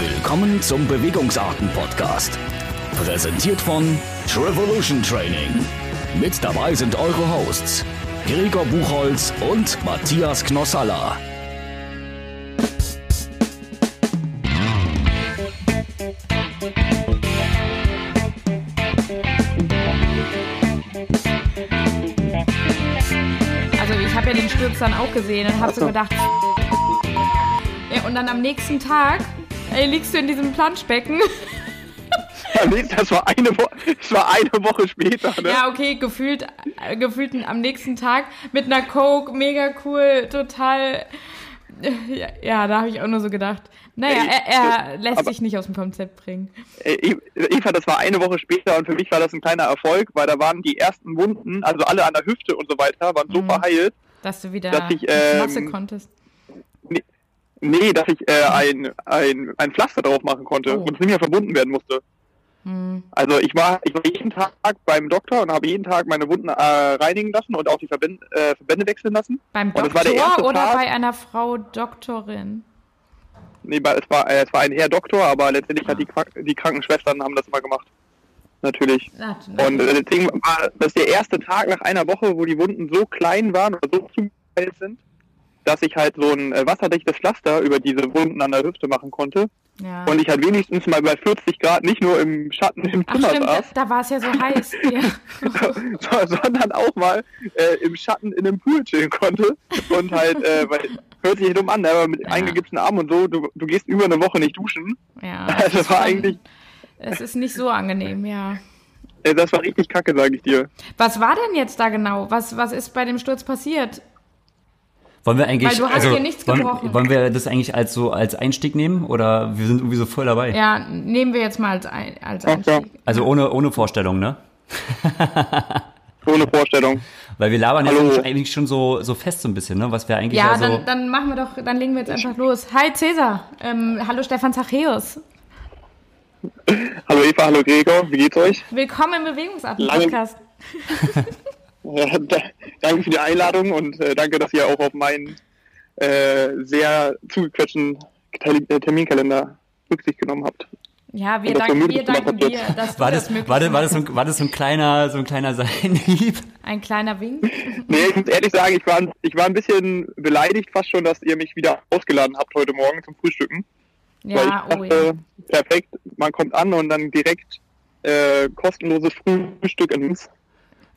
Willkommen zum Bewegungsarten-Podcast. Präsentiert von Trevolution Training. Mit dabei sind eure Hosts Gregor Buchholz und Matthias Knossalla. Also ich habe ja den Sturz dann auch gesehen und habe so gedacht. Ja, und dann am nächsten Tag ey, liegst du in diesem Planschbecken. Ja, nee, das war eine Woche, das war eine Woche später, ne? Ja, okay, gefühlt, äh, gefühlt am nächsten Tag mit einer Coke, mega cool, total. Ja, ja da habe ich auch nur so gedacht. Naja, Ey, er, er lässt aber- sich nicht aus dem Konzept bringen. Äh, Eva, das war eine Woche später und für mich war das ein kleiner Erfolg, weil da waren die ersten Wunden, also alle an der Hüfte und so weiter, waren so Mhm. verheilt. Dass du wieder Dass ich, ähm, konntest. Nee, dass ich äh, ein, ein, ein Pflaster drauf machen konnte Oh. und es nicht mehr verbunden werden musste. Hm. Also ich war, ich war jeden Tag beim Doktor und habe jeden Tag meine Wunden äh, reinigen lassen und auch die Verbände, äh, Verbände wechseln lassen. Beim Und Doktor oder Tag- bei einer Frau Doktorin? Nee, es war, äh, es war ein Herr Doktor, aber letztendlich hat die, Qua- die Krankenschwestern haben das immer gemacht. Natürlich. Na, na, Und äh, deswegen war das der erste Tag nach einer Woche, wo die Wunden so klein waren oder so zugeheilt sind, dass ich halt so ein äh, wasserdichtes Pflaster über diese Wunden an der Hüfte machen konnte. ja. Und ich halt wenigstens mal bei 40 Grad nicht nur im Schatten im Ach Zimmer stimmt, da, saß, da war es ja so heiß. Ja. so- sondern auch mal äh, im Schatten in einem Pool chillen konnte. Und halt, äh, weil, hört sich dumm an, ne, aber mit Ja. eingegipsten Armen und so, du, du gehst über eine Woche nicht duschen. ja. Also das war schon- eigentlich, Es ist nicht so angenehm, ja. das war richtig kacke, sage ich dir. Was war denn jetzt da genau? Was, was ist bei dem Sturz passiert? Wollen wir eigentlich, Weil du hast also, hier nichts wollen, gebrochen. wollen wir das eigentlich als so als Einstieg nehmen oder wir sind irgendwie so voll dabei? Ja, nehmen wir jetzt mal als, ein, als. Einstieg. Also ohne ohne Vorstellung, ne? Ohne Vorstellung. Weil wir labern Hallo. jetzt eigentlich schon so so fest so ein bisschen, ne? Was wir eigentlich Ja, ja, so dann, dann machen wir doch, dann legen wir jetzt einfach los. Hi Cäsar, ähm, hallo Stefan Zachäus. Hallo Eva, hallo Gregor, wie geht's euch? Willkommen im Bewegungsarten-Podcast. Äh, da, danke für die Einladung und äh, danke, dass ihr auch auf meinen äh, sehr zugequetschten äh, Terminkalender Rücksicht genommen habt. Ja, wir so wir danken dir, dass du war das das war das, war das, so, ein- war das so ein kleiner so ein kleiner Seitenhieb? Ein kleiner Wink. Nee, ich muss ehrlich sagen, ich war, ich war ein bisschen beleidigt fast schon, dass ihr mich wieder ausgeladen habt heute Morgen zum Frühstücken. Ja, Weil oh ich ja. dachte, perfekt, man kommt an und dann direkt äh, kostenloses Frühstück in uns.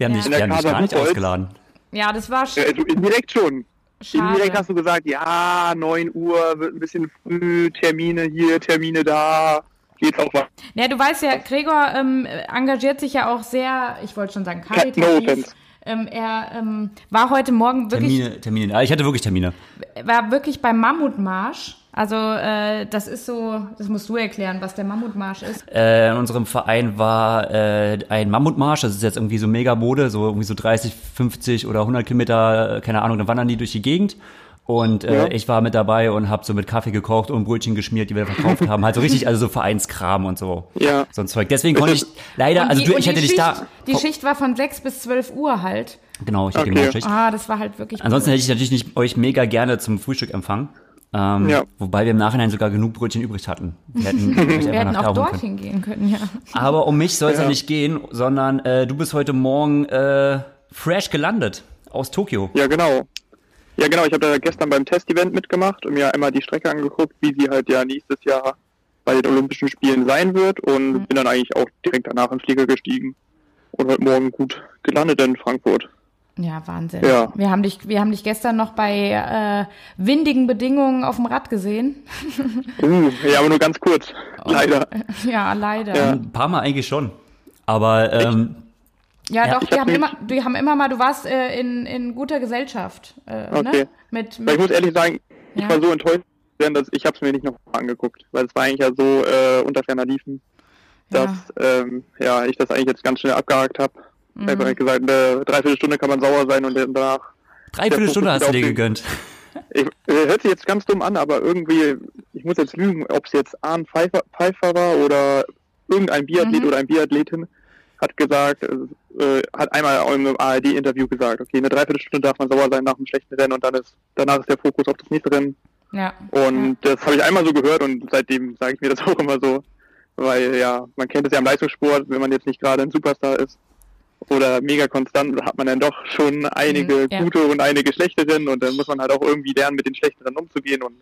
Wir haben Ja. dich, wir haben dich gar nicht ausgeladen. Ja, das war sch Äh, also indirekt schon. Indirekt schade. hast du gesagt, ja, 9 Uhr, wird ein bisschen früh, Termine hier, Termine da, geht's auch was. Ja, du weißt ja, Gregor ähm, engagiert sich ja auch sehr, ich wollte schon sagen, karitativ. Ähm, er ähm, war heute Morgen wirklich Termine, Termine. Ah, ich hatte wirklich Termine. war wirklich beim Mammutmarsch. Also äh, das ist so, das musst du erklären, was der Mammutmarsch ist. Äh, in unserem Verein war äh, ein Mammutmarsch, das ist jetzt irgendwie so mega Mode, so irgendwie so 30, 50 oder 100 Kilometer, keine Ahnung, dann wandern die durch die Gegend. Und äh, Ja. ich war mit dabei und habe so mit Kaffee gekocht und Brötchen geschmiert, die wir verkauft haben. Halt so richtig, also so Vereinskram und so. Ja. So ein Zeug. Deswegen konnte ich leider, also die- du, und ich hätte dich Schicht, da. Die Schicht war von 6 bis 12 Uhr halt. Genau, ich hatte Okay. Morgenschicht. Ah, das war halt wirklich. Ansonsten hätte ich natürlich nicht euch mega gerne zum Frühstück empfangen. Ähm, Ja. Wobei wir im Nachhinein sogar genug Brötchen übrig hatten. Wir hätten, wir hätten auch holen können. dorthin gehen können, ja. Aber um mich soll es ja. Ja. nicht gehen, sondern äh, du bist heute Morgen äh, fresh gelandet aus Tokio. Ja, genau. Ja, genau, ich habe da gestern beim Testevent mitgemacht und mir einmal die Strecke angeguckt, wie sie halt ja nächstes Jahr bei den Olympischen Spielen sein wird und Mhm. bin dann eigentlich auch direkt danach in den Flieger gestiegen und heute Morgen gut gelandet in Frankfurt. Ja, Wahnsinn. Ja. Wir haben dich, wir haben dich gestern noch bei äh, windigen Bedingungen auf dem Rad gesehen. Uh, ja, aber nur ganz kurz, Oh. leider. ja, leider. Ja. Ja, Ein paar Mal eigentlich schon. Aber ähm, Ja, doch, ich die hab haben, immer, die haben immer mal, du warst äh, in, in guter Gesellschaft. Äh, Okay. ne? Mit, Weil ich muss mit, ehrlich sagen, ich Ja. war so enttäuscht, dass ich habe es mir nicht noch angeguckt, weil es war eigentlich ja so äh, unter ferner Liefen, dass Ähm, ja, ich das eigentlich jetzt ganz schnell abgehakt habe. Ich habe halt gesagt, eine Dreiviertelstunde kann man sauer sein und danach. dreiviertel Stunde Der hast du dir gegönnt. Ich, äh, hört sich jetzt ganz dumm an, aber irgendwie, ich muss jetzt lügen, ob es jetzt Arne Pfeiffer, Pfeiffer war oder irgendein Biathlet Mhm. oder ein Biathletin hat gesagt, äh, hat einmal auch im ARD-Interview gesagt, okay, eine Dreiviertelstunde darf man sauer sein nach einem schlechten Rennen und dann ist danach ist der Fokus auf das nächste Rennen. Ja. Und das habe ich einmal so gehört und seitdem sage ich mir das auch immer so, weil ja, man kennt es ja im Leistungssport, wenn man jetzt nicht gerade ein Superstar ist oder mega konstant, hat man dann doch schon einige Mhm, ja. gute und einige schlechteren und dann muss man halt auch irgendwie lernen, mit den schlechteren umzugehen und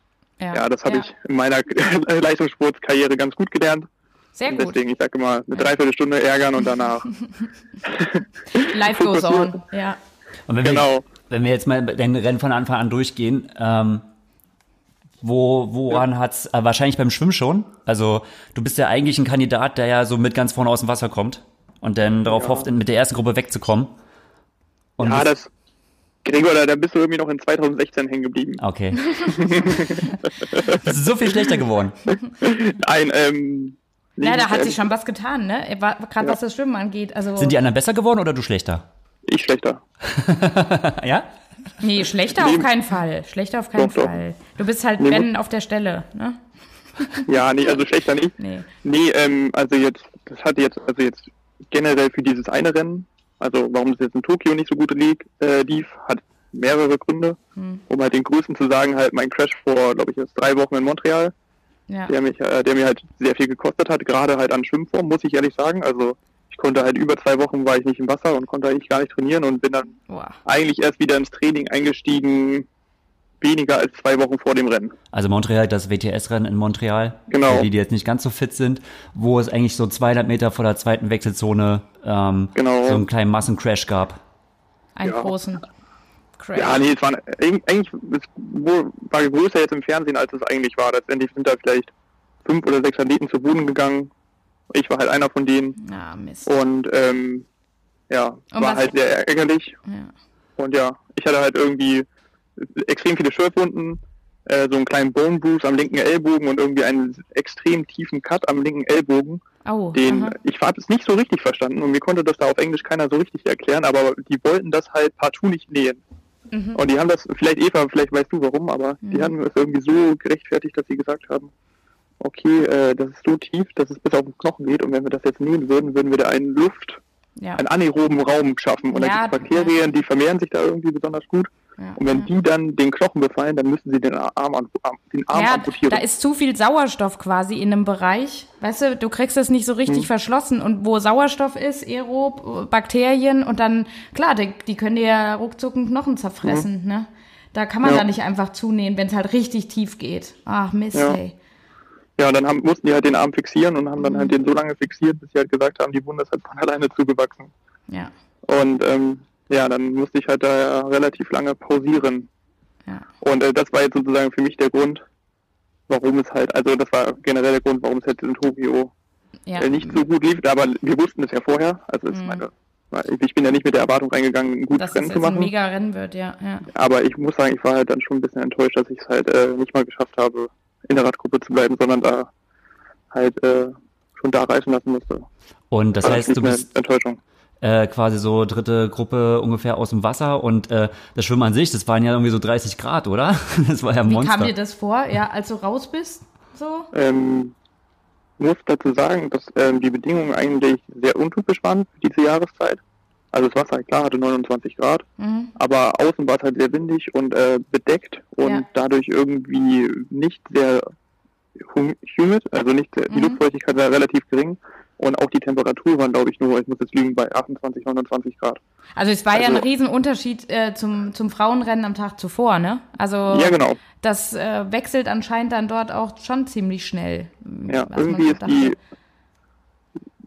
ja, das habe ja. ich in meiner Leistungssportkarriere ganz gut gelernt. Sehr Und gut. deswegen, ich sage immer, eine Dreiviertelstunde ärgern und danach. Life goes on. Ja. Und wenn wir, Genau. wenn wir jetzt mal dein Rennen von Anfang an durchgehen, ähm, wo, woran hat's, äh, wahrscheinlich beim Schwimmen schon? Also, du bist ja eigentlich ein Kandidat, der ja so mit ganz vorne aus dem Wasser kommt und dann darauf Ja. hofft, in- mit der ersten Gruppe wegzukommen. Und ja, das, das, Gregor, da, da bist du irgendwie noch in 2016 hängen geblieben. okay. das ist so viel schlechter geworden. Ein, ähm, Ja, da hat ähm, sich schon was getan, ne? Gerade was das Schwimmen angeht. Also, Sind die anderen besser geworden oder du schlechter? Ich schlechter. Ja? nee, schlechter auf Neben- keinen Fall. Schlechter auf keinen Doch, doch. Fall. Du bist halt, wenn, auf der Stelle, ne? Ja, nee, also schlechter nicht. Nee. Nee, ähm, also jetzt, das hatte jetzt, also jetzt generell für dieses eine Rennen, also warum es jetzt in Tokio nicht so gut lief, äh, lief hat mehrere Gründe. Hm. Um halt den größten zu sagen, halt mein Crash vor, glaube ich, jetzt drei Wochen in Montreal, Ja. der mich, äh, der mir halt sehr viel gekostet hat, gerade halt an Schwimmform, muss ich ehrlich sagen. Also ich konnte halt über zwei Wochen war ich nicht im Wasser und konnte eigentlich gar nicht trainieren und bin dann Boah. eigentlich erst wieder ins Training eingestiegen, weniger als zwei Wochen vor dem Rennen. Also Montreal, das WTS-Rennen in Montreal. Genau. Für die, die jetzt nicht ganz so fit sind, wo es eigentlich so 200 Meter vor der zweiten Wechselzone ähm, Genau. so einen kleinen Massencrash gab. Einen Ja. großen Crash. Ja, nee, es war eig- eigentlich war größer jetzt im Fernsehen, als es eigentlich war. Letztendlich sind da vielleicht fünf oder sechs Athleten zu Boden gegangen. Ich war halt einer von denen Ah, Mist. und ähm, ja, Und war halt sehr ärgerlich. Ja. Und ja, ich hatte halt irgendwie extrem viele Schürfwunden, äh, so einen kleinen Bone Bruise am linken Ellbogen und irgendwie einen extrem tiefen Cut am linken Ellbogen. Oh, Den aha. ich habe es nicht so richtig verstanden und mir konnte das da auf Englisch keiner so richtig erklären, aber die wollten das halt partout nicht nähen. Mhm. Und die haben das, vielleicht Eva, vielleicht weißt du warum, aber die Mhm. haben es irgendwie so gerechtfertigt, dass sie gesagt haben, okay, äh, das ist so tief, dass es bis auf den Knochen geht und wenn wir das jetzt nähen würden, würden wir da einen Luft, ja. einen anaeroben Raum schaffen. Und Ja, da gibt es Bakterien, die vermehren sich da irgendwie besonders gut. Ja. Und wenn die dann den Knochen befallen, dann müssen sie den Arm, am- den Arm Ja, amputieren. da ist zu viel Sauerstoff quasi in einem Bereich. Weißt du, du kriegst das nicht so Hm. richtig verschlossen. Und wo Sauerstoff ist, Aerob, Bakterien und dann, klar, die, die können dir ja ruckzuck einen Knochen zerfressen, ne? Da kann man Hm. Ja. da nicht einfach zunähen, wenn es halt richtig tief geht. Ach, Mist, Ja. ey. ja, und dann haben, mussten die halt den Arm fixieren und haben dann Mhm. halt den so lange fixiert, bis sie halt gesagt haben, die Wunde ist halt von alleine zugewachsen. Ja, Und ähm, ja, dann musste ich halt da ja relativ lange pausieren. ja. Und äh, das war jetzt sozusagen für mich der Grund, warum es halt, also das war generell der Grund, warum es jetzt in Tokio ja. äh, nicht so gut lief, aber wir wussten es ja vorher. Also es Mhm. meine, ich bin ja nicht mit der Erwartung reingegangen, ein gutes Dass es Rennen zu jetzt ein machen. mega Rennen wird, ja, ja. Aber ich muss sagen, ich war halt dann schon ein bisschen enttäuscht, dass ich es halt äh, nicht mal geschafft habe, in der Radgruppe zu bleiben, sondern da halt äh, schon da reisen lassen musste. Und das War heißt, du bist Enttäuschung. Äh, quasi so dritte Gruppe ungefähr aus dem Wasser und äh, das Schwimmen an sich, das waren ja irgendwie so 30 Grad, oder? Das war ja ein Wie Monster. kam dir das vor? Ja, als du raus bist? So? Ähm, muss dazu sagen, dass ähm, die Bedingungen eigentlich sehr untypisch waren für diese Jahreszeit. Also das Wasser, klar, hatte 29 Grad, Mhm. aber außen war es halt sehr windig und äh, bedeckt und Ja. dadurch irgendwie nicht sehr hum- humid, also nicht sehr, die Mhm. Luftfeuchtigkeit war relativ gering und auch die Temperatur waren, glaube ich, nur, ich muss jetzt lügen, bei 28, 29 Grad. Also es war ja ein Also- Riesenunterschied äh, zum, zum Frauenrennen am Tag zuvor, ne? Also Ja, genau. das äh, wechselt anscheinend dann dort auch schon ziemlich schnell. Ja, irgendwie ist die,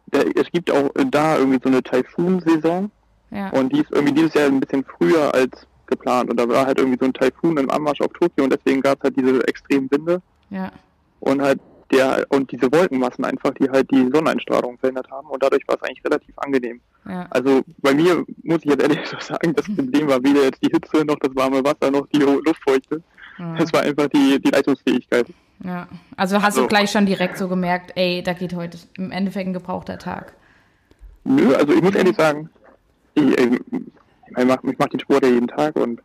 der, es gibt auch da irgendwie so eine Taifun-Saison Ja. Und die ist irgendwie dieses Jahr ein bisschen früher als geplant. Und da war halt irgendwie so ein Taifun im Anmarsch auf Tokio und deswegen gab es halt diese extremen Winde ja. und halt der und diese Wolkenmassen einfach, die halt die Sonneneinstrahlung verhindert haben und dadurch war es eigentlich relativ angenehm. Ja. Also bei mir muss ich jetzt ehrlich so sagen, das Problem war weder jetzt die Hitze noch das warme Wasser noch die Luftfeuchte. Es war einfach die, die Leistungsfähigkeit. ja. Also hast du So. gleich schon direkt so gemerkt, ey, da geht heute im Endeffekt ein gebrauchter Tag. Nö, also ich muss ehrlich sagen, ich, ich, ich mache ich mach den Sport ja jeden Tag und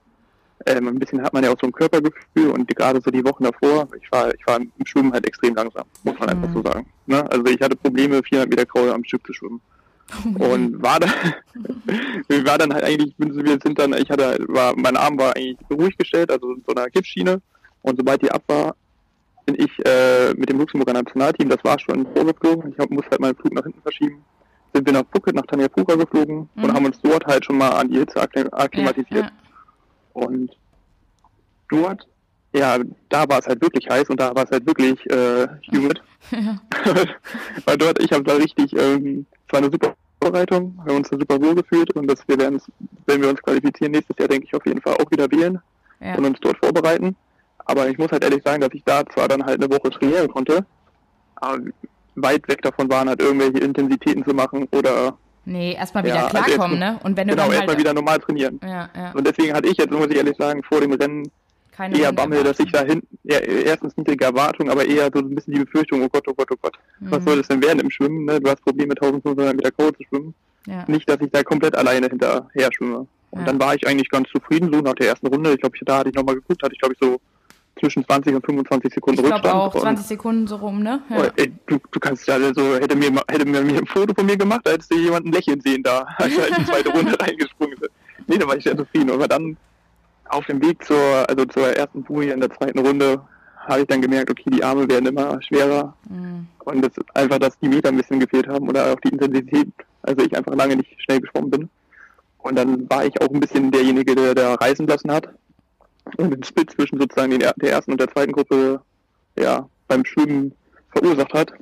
ähm, ein bisschen hat man ja auch so ein Körpergefühl und gerade so die Wochen davor, ich war, ich war im Schwimmen halt extrem langsam, muss man einfach so sagen. Ne? Also ich hatte Probleme, 400 Meter Kraul am Stück zu schwimmen. Und war dann, war dann halt eigentlich, wir sind dann, ich hatte, war, mein Arm war eigentlich ruhig gestellt, also in so einer Gipsschiene Und sobald die ab war, bin ich äh, mit dem Luxemburger Nationalteam, das war schon vorgeflogen, ich hab, muss halt meinen Flug nach hinten verschieben, sind wir nach Phuket, nach Tanja Phuka geflogen Mhm. und haben uns dort halt schon mal an die Hitze akklim- akklimatisiert. Ja, Und dort, ja, da war es halt wirklich heiß und da war es halt wirklich äh, humid. Weil dort, ich habe da richtig, ähm, es war eine super Vorbereitung, wir haben uns da super wohl gefühlt und das, wir werden es, wenn wir uns qualifizieren, nächstes Jahr denke ich auf jeden Fall auch wieder wählen ja. und uns dort vorbereiten. Aber ich muss halt ehrlich sagen, dass ich da zwar dann halt eine Woche trainieren konnte, aber weit weg davon waren, halt irgendwelche Intensitäten zu machen oder Nee, erstmal wieder Ja, also klarkommen, jetzt- ne? Und wenn du genau dann erstmal halt. wieder normal trainieren. Ja, ja. Und deswegen hatte ich jetzt, muss ich ehrlich sagen, vor dem Rennen Keine eher Bammel, dass ich da hinten, ja, erstens niedrige Erwartungen, aber eher so ein bisschen die Befürchtung, oh Gott, oh Gott, oh Gott, was Mhm. soll das denn werden im Schwimmen? Ne? Du hast Probleme, 1500 Meter Code zu schwimmen. Ja. Nicht, dass ich da komplett alleine hinterher schwimme. Und Ja. dann war ich eigentlich ganz zufrieden, so nach der ersten Runde. Ich glaube, ich, da hatte ich nochmal geguckt, hatte ich glaube ich so zwischen 20 und 25 Sekunden Ich glaube Rückstand. auch, 20 Sekunden so rum, ne? Und, oh, ey, du, du kannst ja also, hätte mir, hätte mir ein Foto von mir gemacht, da hättest du jemanden lächeln sehen da, als er in die zweite Runde reingesprungen ist. Nee, da war ich sehr zufrieden. Aber dann auf dem Weg zur, also zur ersten Buoy in der zweiten Runde habe ich dann gemerkt, okay, die Arme werden immer schwerer. Mhm. Und es ist einfach, dass die Meter ein bisschen gefehlt haben oder auch die Intensität. Also ich einfach lange nicht schnell geschwommen bin. Und dann war ich auch ein bisschen derjenige, der da reisen lassen hat. Und den Split zwischen sozusagen den, er- der ersten und der zweiten Gruppe ja, beim Schwimmen verursacht hat.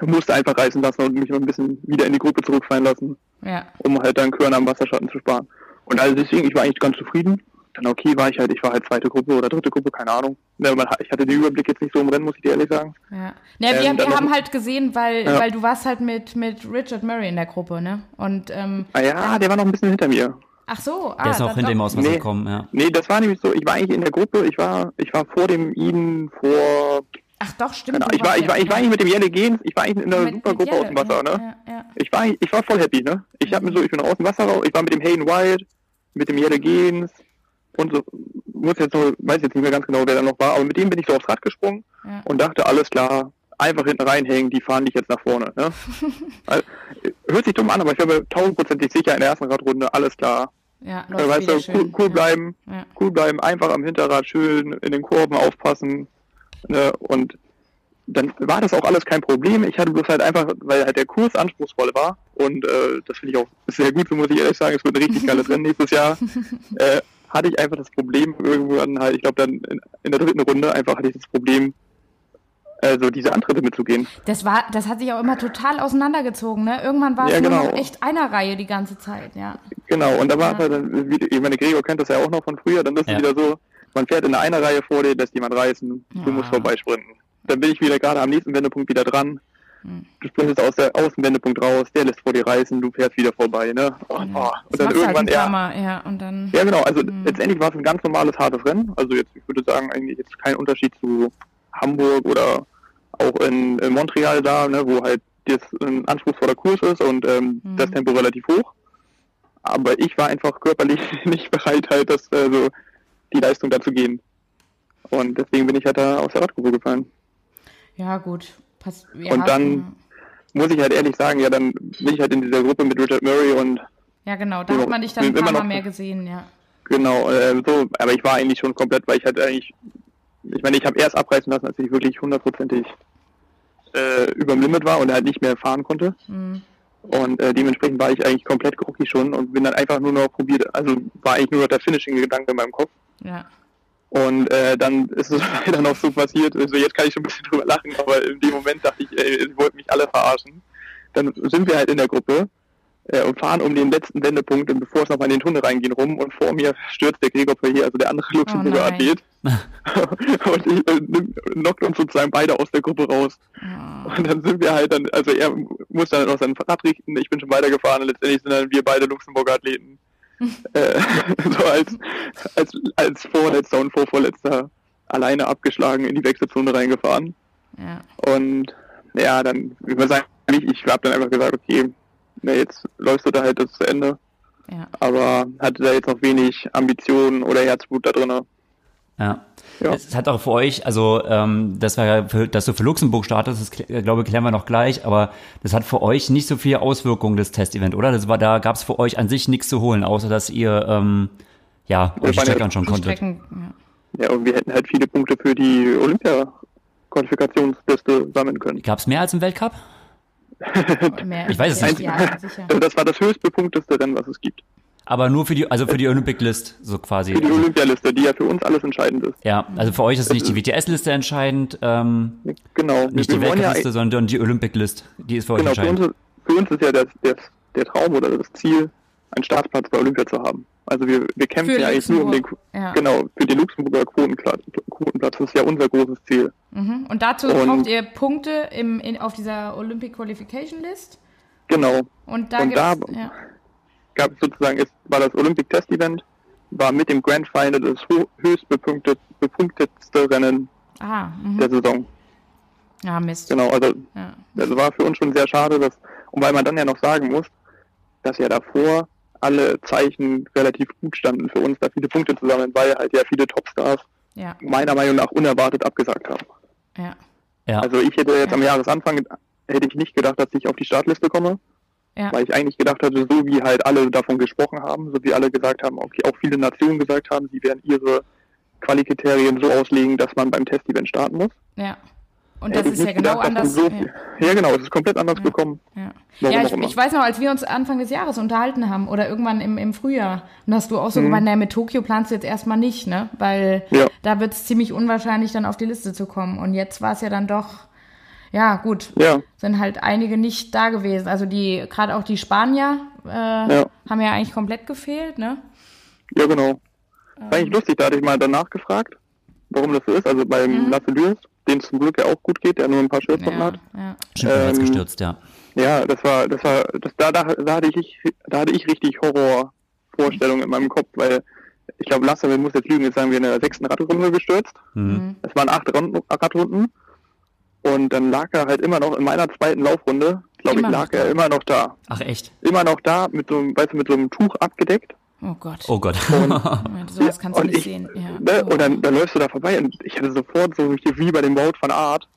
Musste einfach reisen lassen und mich mal ein bisschen wieder in die Gruppe zurückfallen lassen, Ja. um halt dann Körner am Wasserschatten zu sparen. Und also deswegen, ich war eigentlich ganz zufrieden. Dann okay war ich halt, ich war halt zweite Gruppe oder dritte Gruppe, keine Ahnung. Ich hatte den Überblick jetzt nicht so im Rennen, muss ich dir ehrlich sagen. Ja, ja wir, Ähm, wir noch- haben halt gesehen, weil, Ja. weil du warst halt mit, mit Richard Murray in der Gruppe, ne? Und, ähm, Ah ja, der war noch ein bisschen hinter mir. Ach so, ah, Der ist das hinter doch- ihm aus dem Wasser Nee. gekommen, ja. Nee, das war nämlich so, ich war eigentlich in der Gruppe, ich war, ich war vor dem Ihnen vor, Ach doch, stimmt. Ahnung, ich war, ich war, ich war eigentlich mit dem Jelle Gens, ich war eigentlich in der mit- super Gruppe aus dem Wasser, ja, ne? Ja, ja. Ich war, ich war voll happy, ne? Ich habe mir so, ich bin aus dem Wasser raus, ich war mit dem Hayden Wild, mit dem Jelle Gens und so, muss jetzt nur, weiß jetzt nicht mehr ganz genau, wer da noch war, aber mit dem bin ich so aufs Rad gesprungen Ja. und dachte, alles klar, einfach hinten reinhängen, die fahren dich jetzt nach vorne, ne? also, hört sich dumm an, aber ich war mir tausendprozentig sicher in der ersten Radrunde, alles klar. Ja, Äh, läuft weißt du, schön. cool, cool bleiben, Ja. cool bleiben, einfach am Hinterrad schön in den Kurven aufpassen. Ne? Und dann war das auch alles kein Problem. Ich hatte bloß halt einfach, weil halt der Kurs anspruchsvoll war und äh, das finde ich auch sehr gut, so muss ich ehrlich sagen, es wird ein richtig geiles Rennen nächstes Jahr. Äh, hatte ich einfach das Problem irgendwann halt, ich glaube dann in, in der dritten Runde einfach hatte ich das Problem, also diese Antritte mitzugehen. Das war, das hat sich auch immer total auseinandergezogen, ne? Irgendwann war Ja, es nur genau. noch echt einer Reihe die ganze Zeit, ja. Genau, und da war Ja. es halt dann, wie, ich meine, Gregor kennt das ja auch noch von früher, dann ist es Ja. wieder so, man fährt in einer Reihe vor dir, lässt jemand reißen, Ja. du musst vorbeisprinten. Dann bin ich wieder gerade am nächsten Wendepunkt wieder dran. Hm. Du sprintest aus der Außenwendepunkt raus, der lässt vor dir reißen, du fährst wieder vorbei, ne? Und, oh, Das und dann machst du halt irgendwann, ein paar ja, ja, und dann. ja genau, also Mhm. letztendlich war es ein ganz normales, hartes Rennen. Also jetzt, ich würde sagen, eigentlich jetzt kein Unterschied zu Hamburg oder auch in, in Montreal da, ne, wo halt das ein anspruchsvoller Kurs ist und ähm, Mhm. das Tempo relativ hoch. Aber ich war einfach körperlich nicht bereit, halt das, äh, so die Leistung da zu gehen. Und deswegen bin ich halt da aus der Radgruppe gefallen. Ja, gut. Pass, ja, Und dann- Muss ich halt ehrlich sagen, ja, dann bin ich halt in dieser Gruppe mit Richard Murray und Ja, genau, da hat man dich dann wir ein paar immer Mal noch- mehr gesehen, ja. Genau, äh, so, aber ich war eigentlich schon komplett, weil ich halt eigentlich, ich meine, ich habe erst abreißen lassen, als ich wirklich hundertprozentig äh, über dem Limit war und halt nicht mehr fahren konnte. Mhm. Und äh, dementsprechend war ich eigentlich komplett groggy schon und bin dann einfach nur noch probiert, also war eigentlich nur noch der Finishing-Gedanke in meinem Kopf. Ja. Und äh, dann ist es leider noch so passiert, also jetzt kann ich schon ein bisschen drüber lachen, aber in dem Moment dachte ich, ey, sie wollten mich alle verarschen. Dann sind wir halt in der Gruppe äh, und fahren um den letzten Wendepunkt, und bevor es nochmal in den Tunnel reingehen, rum und vor mir stürzt der Gregor hier, also der andere Luxemburger nein. Athlet. und ich, äh, nimm- knockt uns sozusagen beide aus der Gruppe raus. Oh. Und dann sind wir halt dann, also er muss dann noch sein Rad richten, ich bin schon weitergefahren und letztendlich sind dann wir beide Luxemburger Athleten äh, so als, als, als Vorletzter und Vorvorletzter alleine abgeschlagen in die Wechselzone reingefahren. Ja. Und ja, dann, muss sagen, ich, ich habe dann einfach gesagt, okay, na, jetzt läufst du da halt das zu Ende, Ja. aber hatte da jetzt noch wenig Ambitionen oder Herzblut da drinne. Ja. Ja. Es hat auch für euch, also ähm, das war ja, für, dass du für Luxemburg startest, das kl- glaube ich, klären wir noch gleich, aber das hat für euch nicht so viel Auswirkungen, das Testevent, oder? Das war, da gab es für euch an sich nichts zu holen, außer dass ihr ähm, ja, euch die waren ja Strecke anschauen Die konntet. Strecken, ja. Ja, und wir hätten halt viele Punkte für die Olympia-Qualifikationsliste sammeln können. Gab es mehr als im Weltcup? Mehr Ich weiß es nicht. Ja. Also das war das höchst bepunkteste Rennen, was es gibt. Aber nur für die, also für die Olympic List, so quasi. Für die Also, Olympialiste, die ja für uns alles entscheidend ist. ja, also für euch ist nicht die WTS-Liste entscheidend, ähm, Genau. nicht die wollen ja, sondern die Olympic List. Die ist für euch genau, für entscheidend. uns, für uns ist ja das, das, der Traum oder das Ziel, einen Startplatz bei Olympia zu haben. Also wir, wir kämpfen Für ja eigentlich nur um den, ja. genau, für den Luxemburger Quotenplatz. Quotenplatz. Das ist ja unser großes Ziel. Mhm. Und dazu Und- braucht ihr Punkte im, in, auf dieser Olympic Qualification List. Genau. Und da Und da- ja. Gab es sozusagen, ist, war das Olympic Test Event, war mit dem Grand Final das höchst bepunktet, bepunktetste Rennen Aha, mhm. der Saison. ja, Mist. Genau, also Ja. das war für uns schon sehr schade, dass, und weil man dann ja noch sagen muss, dass ja davor alle Zeichen relativ gut standen für uns, da viele Punkte zu sammeln, weil halt ja viele Topstars Ja, meiner Meinung nach unerwartet abgesagt haben. ja, Ja, Also ich hätte jetzt Ja. am Jahresanfang hätte ich nicht gedacht, dass ich auf die Startliste komme, ja. weil ich eigentlich gedacht hatte, so wie halt alle davon gesprochen haben, so wie alle gesagt haben, okay, auch viele Nationen gesagt haben, sie werden ihre Qualikriterien so auslegen, dass man beim Testevent starten muss. ja. Und das ich ist ja genau anders. So ja. ja. genau, es ist komplett anders gekommen. Ja, Warum ja auch ich, ich weiß noch, als wir uns Anfang des Jahres unterhalten haben oder irgendwann im, im Frühjahr, und hast du auch so Mhm. gemeint, naja, mit Tokio planst du jetzt erstmal nicht, ne? Weil Ja. da wird es ziemlich unwahrscheinlich, dann auf die Liste zu kommen. Und jetzt war es ja dann doch, ja, gut, Ja, sind halt einige nicht da gewesen. Also die, gerade auch die Spanier äh, haben ja eigentlich komplett gefehlt, ne? ja genau. War Ähm. eigentlich lustig, da hatte ich mal danach gefragt, warum das so ist. Also beim Mhm. Lasse Lürs, den zum Glück ja auch gut geht, der nur ein paar Schürzen Ja, hat. ja. stimmt, ähm, gestürzt, ja. Ja, das war, das war, das, da, da, da hatte ich, da hatte ich richtig Horrorvorstellungen in meinem Kopf, weil ich glaube, Lasse, wir muss jetzt lügen, jetzt sagen wir in der sechsten Radrunde gestürzt. Mhm. Es waren acht Runden, Radrunden. Und dann lag er halt immer noch in meiner zweiten Laufrunde, glaube ich, lag er immer noch da. Ach echt? Immer noch da, mit so einem, weißt du, mit so einem Tuch abgedeckt. Oh Gott. Oh Gott. Ja, sowas kannst du und nicht ich, sehen. Ja. Ne, und dann, dann läufst du da vorbei und ich hatte sofort so wie bei dem Wout von Art,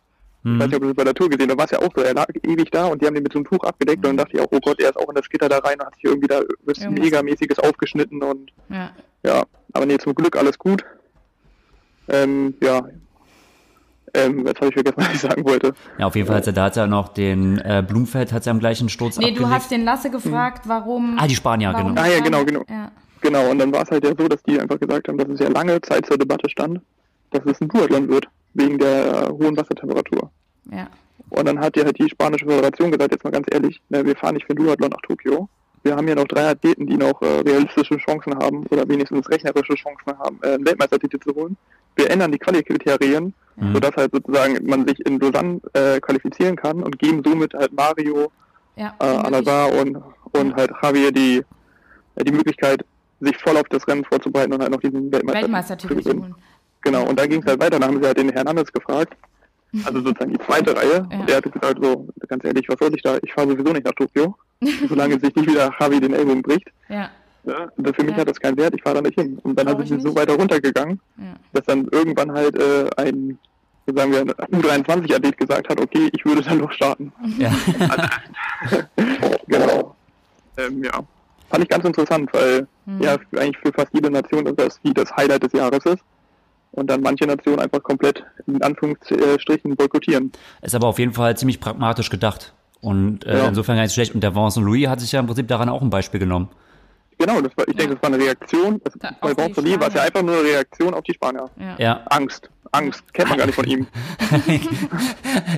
ich weiß nicht, ob du das bei der Tour gesehen hast, da war es ja auch so, er lag ewig da und die haben den mit so einem Tuch abgedeckt und dann dachte ich auch, oh Gott, er ist auch in das Gitter da rein und hat sich irgendwie da was Irgendwas. Megamäßiges aufgeschnitten und ja. ja, aber nee, zum Glück alles gut. Ähm, ja. Ähm, jetzt habe ich vergessen, was ich sagen wollte. Ja, auf jeden Fall hat er da hat er noch den äh, Blumfeld hat er am gleichen Sturz Nee, abgelegt. du hast den Lasse gefragt, warum. Ah, die Spanier, genau. Ah, ja, genau, genau. Ja. Genau, und dann war es halt ja so, dass die einfach gesagt haben, dass es ja lange Zeit zur Debatte stand, dass es ein Duathlon wird, wegen der hohen Wassertemperatur. Ja. Und dann hat ja halt die spanische Föderation gesagt, jetzt mal ganz ehrlich, ne, wir fahren nicht für den Duathlon nach Tokio. Wir haben ja noch drei Athleten, die noch äh, realistische Chancen haben oder wenigstens rechnerische Chancen haben, äh, einen Weltmeistertitel zu holen. Wir ändern die Qualikriterien, Mhm. sodass halt sozusagen man sich in Lausanne äh, qualifizieren kann und geben somit halt Mario, Ja. äh, Alazar und, und halt Javier die, äh, die Möglichkeit, sich voll auf das Rennen vorzubereiten und halt noch diesen Weltmeister Weltmeistertitel zu holen. Genau, und dann ging es halt weiter, dann haben sie halt den Hernandez gefragt, also sozusagen die zweite Reihe, Ja. und der hat gesagt so, ganz ehrlich, was soll ich da, ich fahre sowieso nicht nach Tokio, solange sich nicht wieder Javi den Ellbogen bricht. Ja. Ja, und für mich Ja. hat das keinen Wert, ich fahre da nicht hin. Und dann sind ich sie so weiter runtergegangen, Ja. dass dann irgendwann halt äh, ein, sagen wir, ein U23-Athlet gesagt hat, okay, ich würde dann doch starten. Ja. Genau. Ähm, ja. Fand ich ganz interessant, weil Hm. ja für, eigentlich für fast jede Nation das wie das Highlight des Jahres ist. Und dann manche Nationen einfach komplett in Anführungsstrichen boykottieren. Ist aber auf jeden Fall ziemlich pragmatisch gedacht. Und äh, Ja. insofern gar nicht schlecht. Und der Vincent Louis hat sich ja im Prinzip daran auch ein Beispiel genommen. Genau, das war, ich denke, das war eine Reaktion. Das, Da- bei auf die Bonfoli war es ja einfach nur eine Reaktion auf die Spanier. Ja. Ja. Angst. Angst. Kennt man gar nicht von ihm.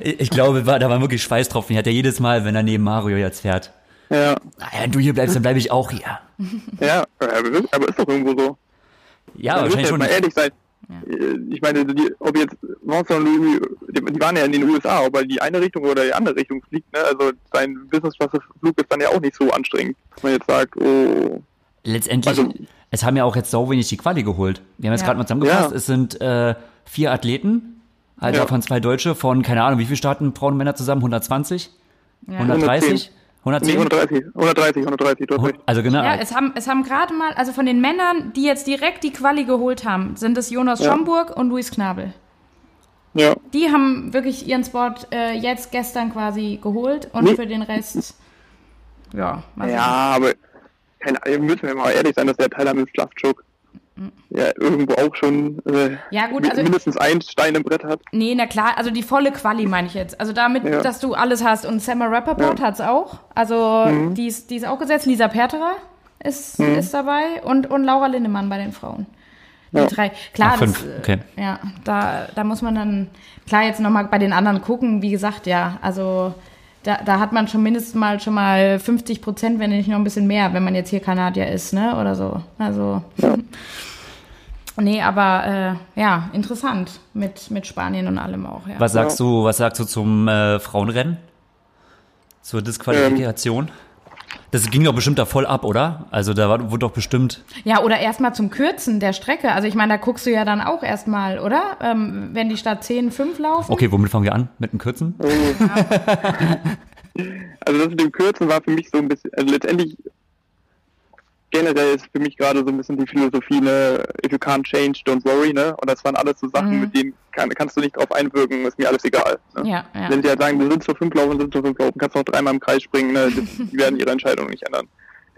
Ich glaube, da war wirklich Schweißtropfen. Die hat er jedes Mal, wenn er neben Mario jetzt fährt. Ja. Naja, wenn du hier bleibst, dann bleibe ich auch hier. Ja, aber ist- doch irgendwo so. Ja, muss wahrscheinlich jetzt schon. mal ehrlich sein. Äh, Ich meine, die, ob jetzt Vincent Louis, die, die waren ja in den USA, ob er in die eine Richtung oder die andere Richtung fliegt, ne? Also sein Business-Flug ist dann ja auch nicht so anstrengend, dass man jetzt sagt, oh, Letztendlich, Also- es haben ja auch jetzt so wenig die Quali geholt. Wir haben jetzt Ja. gerade mal zusammengefasst, Ja. es sind äh, vier Athleten, also Ja. davon zwei Deutsche, von, keine Ahnung, wie viel starten Frauen und Männer zusammen? 120? 130? 110? nee, 130, 130, 130, du hast recht. Also genau. Ja, es haben, es haben gerade mal, also von den Männern, die jetzt direkt die Quali geholt haben, sind es Jonas Ja. Schomburg und Luis Knabel. Ja, Die haben wirklich ihren Spot äh, jetzt gestern quasi geholt und Nee. für den Rest, ja, mal ja, aber keine müssen wir mal ehrlich sein, dass der Tyler mit Schlafchuk, ja irgendwo auch schon äh, Ja, gut, also- mindestens ein Stein im Brett hat. Nee, na klar, also die volle Quali meine ich jetzt. Also damit, Ja. dass du alles hast. Und Samara Rappaport Ja. hat's auch. Also Mhm. die, ist, die ist auch gesetzt. Lisa Perterer ist, ist dabei und, und Laura Lindemann bei den Frauen. Die Ja. drei. Klar, Ah, fünf, das, äh, okay. ja, da, da muss man dann klar jetzt nochmal bei den anderen gucken. Wie gesagt, ja, also da, da hat man schon mindestens mal schon mal 50 Prozent, wenn nicht noch ein bisschen mehr, wenn man jetzt hier Kanadier ist, ne? Oder so. Also. Nee, aber äh, ja, interessant mit, mit Spanien und allem auch, ja. Was sagst du, was sagst du zum äh, Frauenrennen? Zur Disqualifikation? das ging doch bestimmt da voll ab, oder? Also da war, wurde doch bestimmt. Ja, oder erstmal zum Kürzen der Strecke. Also ich meine, da guckst du ja dann auch erstmal, oder? Ähm, wenn die statt 10, 5 laufen. Okay, womit fangen wir an? Mit dem Kürzen? Also das mit dem Kürzen war für mich so ein bisschen, also letztendlich generell ist für mich gerade so ein bisschen die Philosophie, ne, if you can't change, don't worry, ne? Und das waren alles so Sachen, Mhm. mit denen kann, kannst du nicht drauf einwirken, ist mir alles egal. Ne? Ja, ja. Wenn sie halt sagen, du sind zur fünf laufen, sind zur fünf laufen, kannst noch dreimal im Kreis springen, ne? Die werden ihre Entscheidung nicht ändern.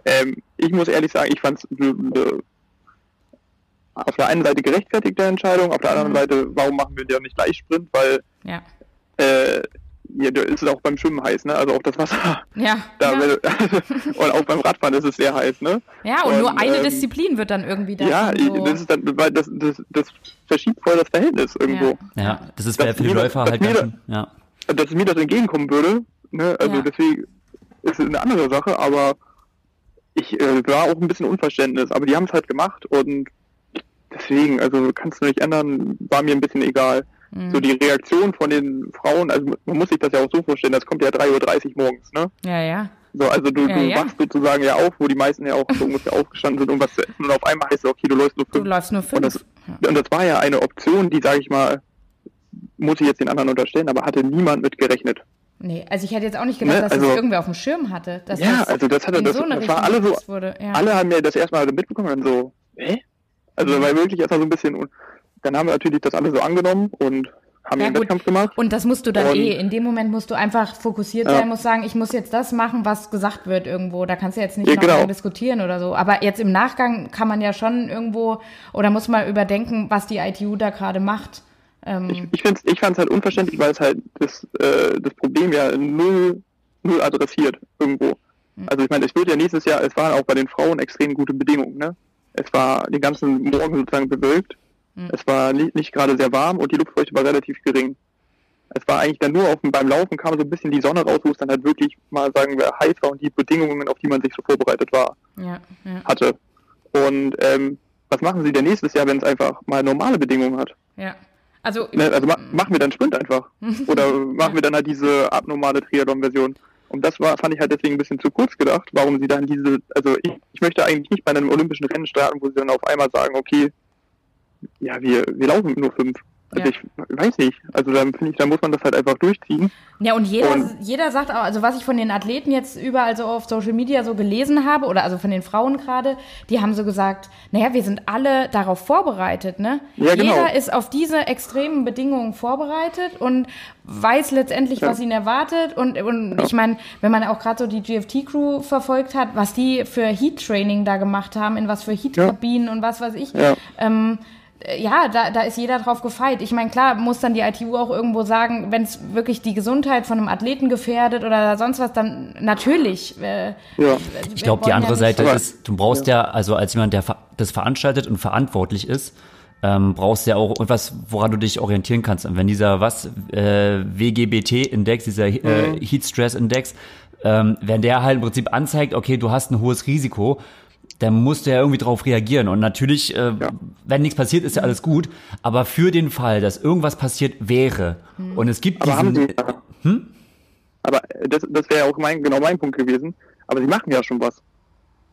Ähm, ich muss ehrlich sagen, ich fand es auf der einen Seite gerechtfertigte Entscheidung, auf der anderen Mhm. Seite, warum machen wir ja nicht Gleichsprint, weil Ja. äh, ja, da ist es auch beim Schwimmen heiß, ne? Also auch das Wasser. Ja. Da, ja. und auch beim Radfahren ist es sehr heiß, ne? ja, und, nur und, eine ähm, Disziplin wird dann irgendwie da. Ja, so. das ist dann, weil das, das, das verschiebt voll das Verhältnis irgendwo. Ja. Ja, das ist bei für die mir- Läufer halt mir- ganz schön. Ja. Dass mir das entgegenkommen würde, ne? Also Ja. deswegen ist es eine andere Sache, aber ich äh, war auch ein bisschen Unverständnis, aber die haben es halt gemacht und deswegen, also kannst du nicht ändern, war mir ein bisschen egal. Mhm. So die Reaktion von den Frauen, also man muss sich das ja auch so vorstellen, das kommt ja 3.30 Uhr morgens, ne? ja, ja. So, also du, Ja, du ja. wachst sozusagen ja auf, wo die meisten ja auch so ungefähr aufgestanden sind, um was zu essen und auf einmal heißt es, okay, du läufst nur Du fünf. läufst nur Und fünf. das, und das war ja eine Option, die, sage ich mal, muss ich jetzt den anderen unterstellen, aber hatte niemand mit gerechnet. Nee, also ich hätte jetzt auch nicht gedacht, Ne, dass also- das irgendwer auf dem Schirm hatte. Dass Ja, das also das hatte- das- so das war alle so-. Ja. Alle haben ja das erstmal mitbekommen und so, hä? Also da war wirklich erstmal so ein bisschen, und dann haben wir natürlich das alle so angenommen und haben Ja, den gut. Wettkampf gemacht. Und das musst du dann Und- eh. In dem Moment musst du einfach fokussiert Ja. sein, musst sagen, ich muss jetzt das machen, was gesagt wird irgendwo. Da kannst du jetzt nicht Ja, noch genau. diskutieren oder so. Aber jetzt im Nachgang kann man ja schon irgendwo oder muss mal überdenken, was die ITU da gerade macht. Ähm, Ich, ich, find's, ich fand es halt unverständlich, weil es halt das, äh, das Problem ja null, null adressiert irgendwo. Hm. Also ich meine, es wird ja nächstes Jahr, es waren auch bei den Frauen extrem gute Bedingungen, ne? Es war den ganzen Morgen sozusagen bewölkt, Hm. es war nicht, nicht gerade sehr warm und die Luftfeuchte war relativ gering. Es war eigentlich dann nur auf, dem- beim Laufen kam so ein bisschen die Sonne raus, wo es dann halt wirklich mal, sagen wir, heiß war und die Bedingungen, auf die man sich so vorbereitet war, ja, ja, hatte. Und ähm, was machen sie denn nächstes Jahr, wenn es einfach mal normale Bedingungen hat? ja. Also, Ne, also ma machen wir dann Sprint einfach. Oder machen wir dann halt diese abnormale Triathlon-Version. Und das war, fand ich halt deswegen ein bisschen zu kurz gedacht, warum sie dann diese, also ich, ich möchte eigentlich nicht bei einem olympischen Rennen starten, wo sie dann auf einmal sagen, okay, ja, wir, wir laufen nur fünf. Also Ja. ich weiß nicht. Also dann finde ich, da muss man das halt einfach durchziehen. Ja, und jeder, Und- jeder sagt auch, also was ich von den Athleten jetzt überall so auf Social Media so gelesen habe, oder also von den Frauen gerade, die haben so gesagt, naja, wir sind alle darauf vorbereitet, ne? Ja, genau. Jeder ist auf diese extremen Bedingungen vorbereitet und weiß letztendlich, was ihn erwartet. Und, und ich meine, wenn man auch gerade so die GFT-Crew verfolgt hat, was die für Heat-Training da gemacht haben, in was für Heat-Kabinen und was weiß ich, Ja. ähm, äh, ja, da, da ist jeder drauf gefeit. Ich meine, klar, muss dann die ITU auch irgendwo sagen, wenn es wirklich die Gesundheit von einem Athleten gefährdet oder sonst was, dann natürlich. Äh, Ja. Ich glaube, die andere Seite Aber- ist, du brauchst ja. also als jemand, der das veranstaltet und verantwortlich ist, ähm, brauchst du ja auch etwas, woran du dich orientieren kannst. Und wenn dieser was äh, WGBT-Index, dieser äh, Heat Stress Index, ähm, wenn der halt im Prinzip anzeigt, okay, du hast ein hohes Risiko, dann musst du ja irgendwie drauf reagieren. Und natürlich, äh, wenn nichts passiert, ist ja alles gut. Aber für den Fall, dass irgendwas passiert wäre und es gibt Aber haben diesen, sie ja. Aber das, das wäre ja auch mein, genau mein Punkt gewesen. Aber sie machen ja schon was.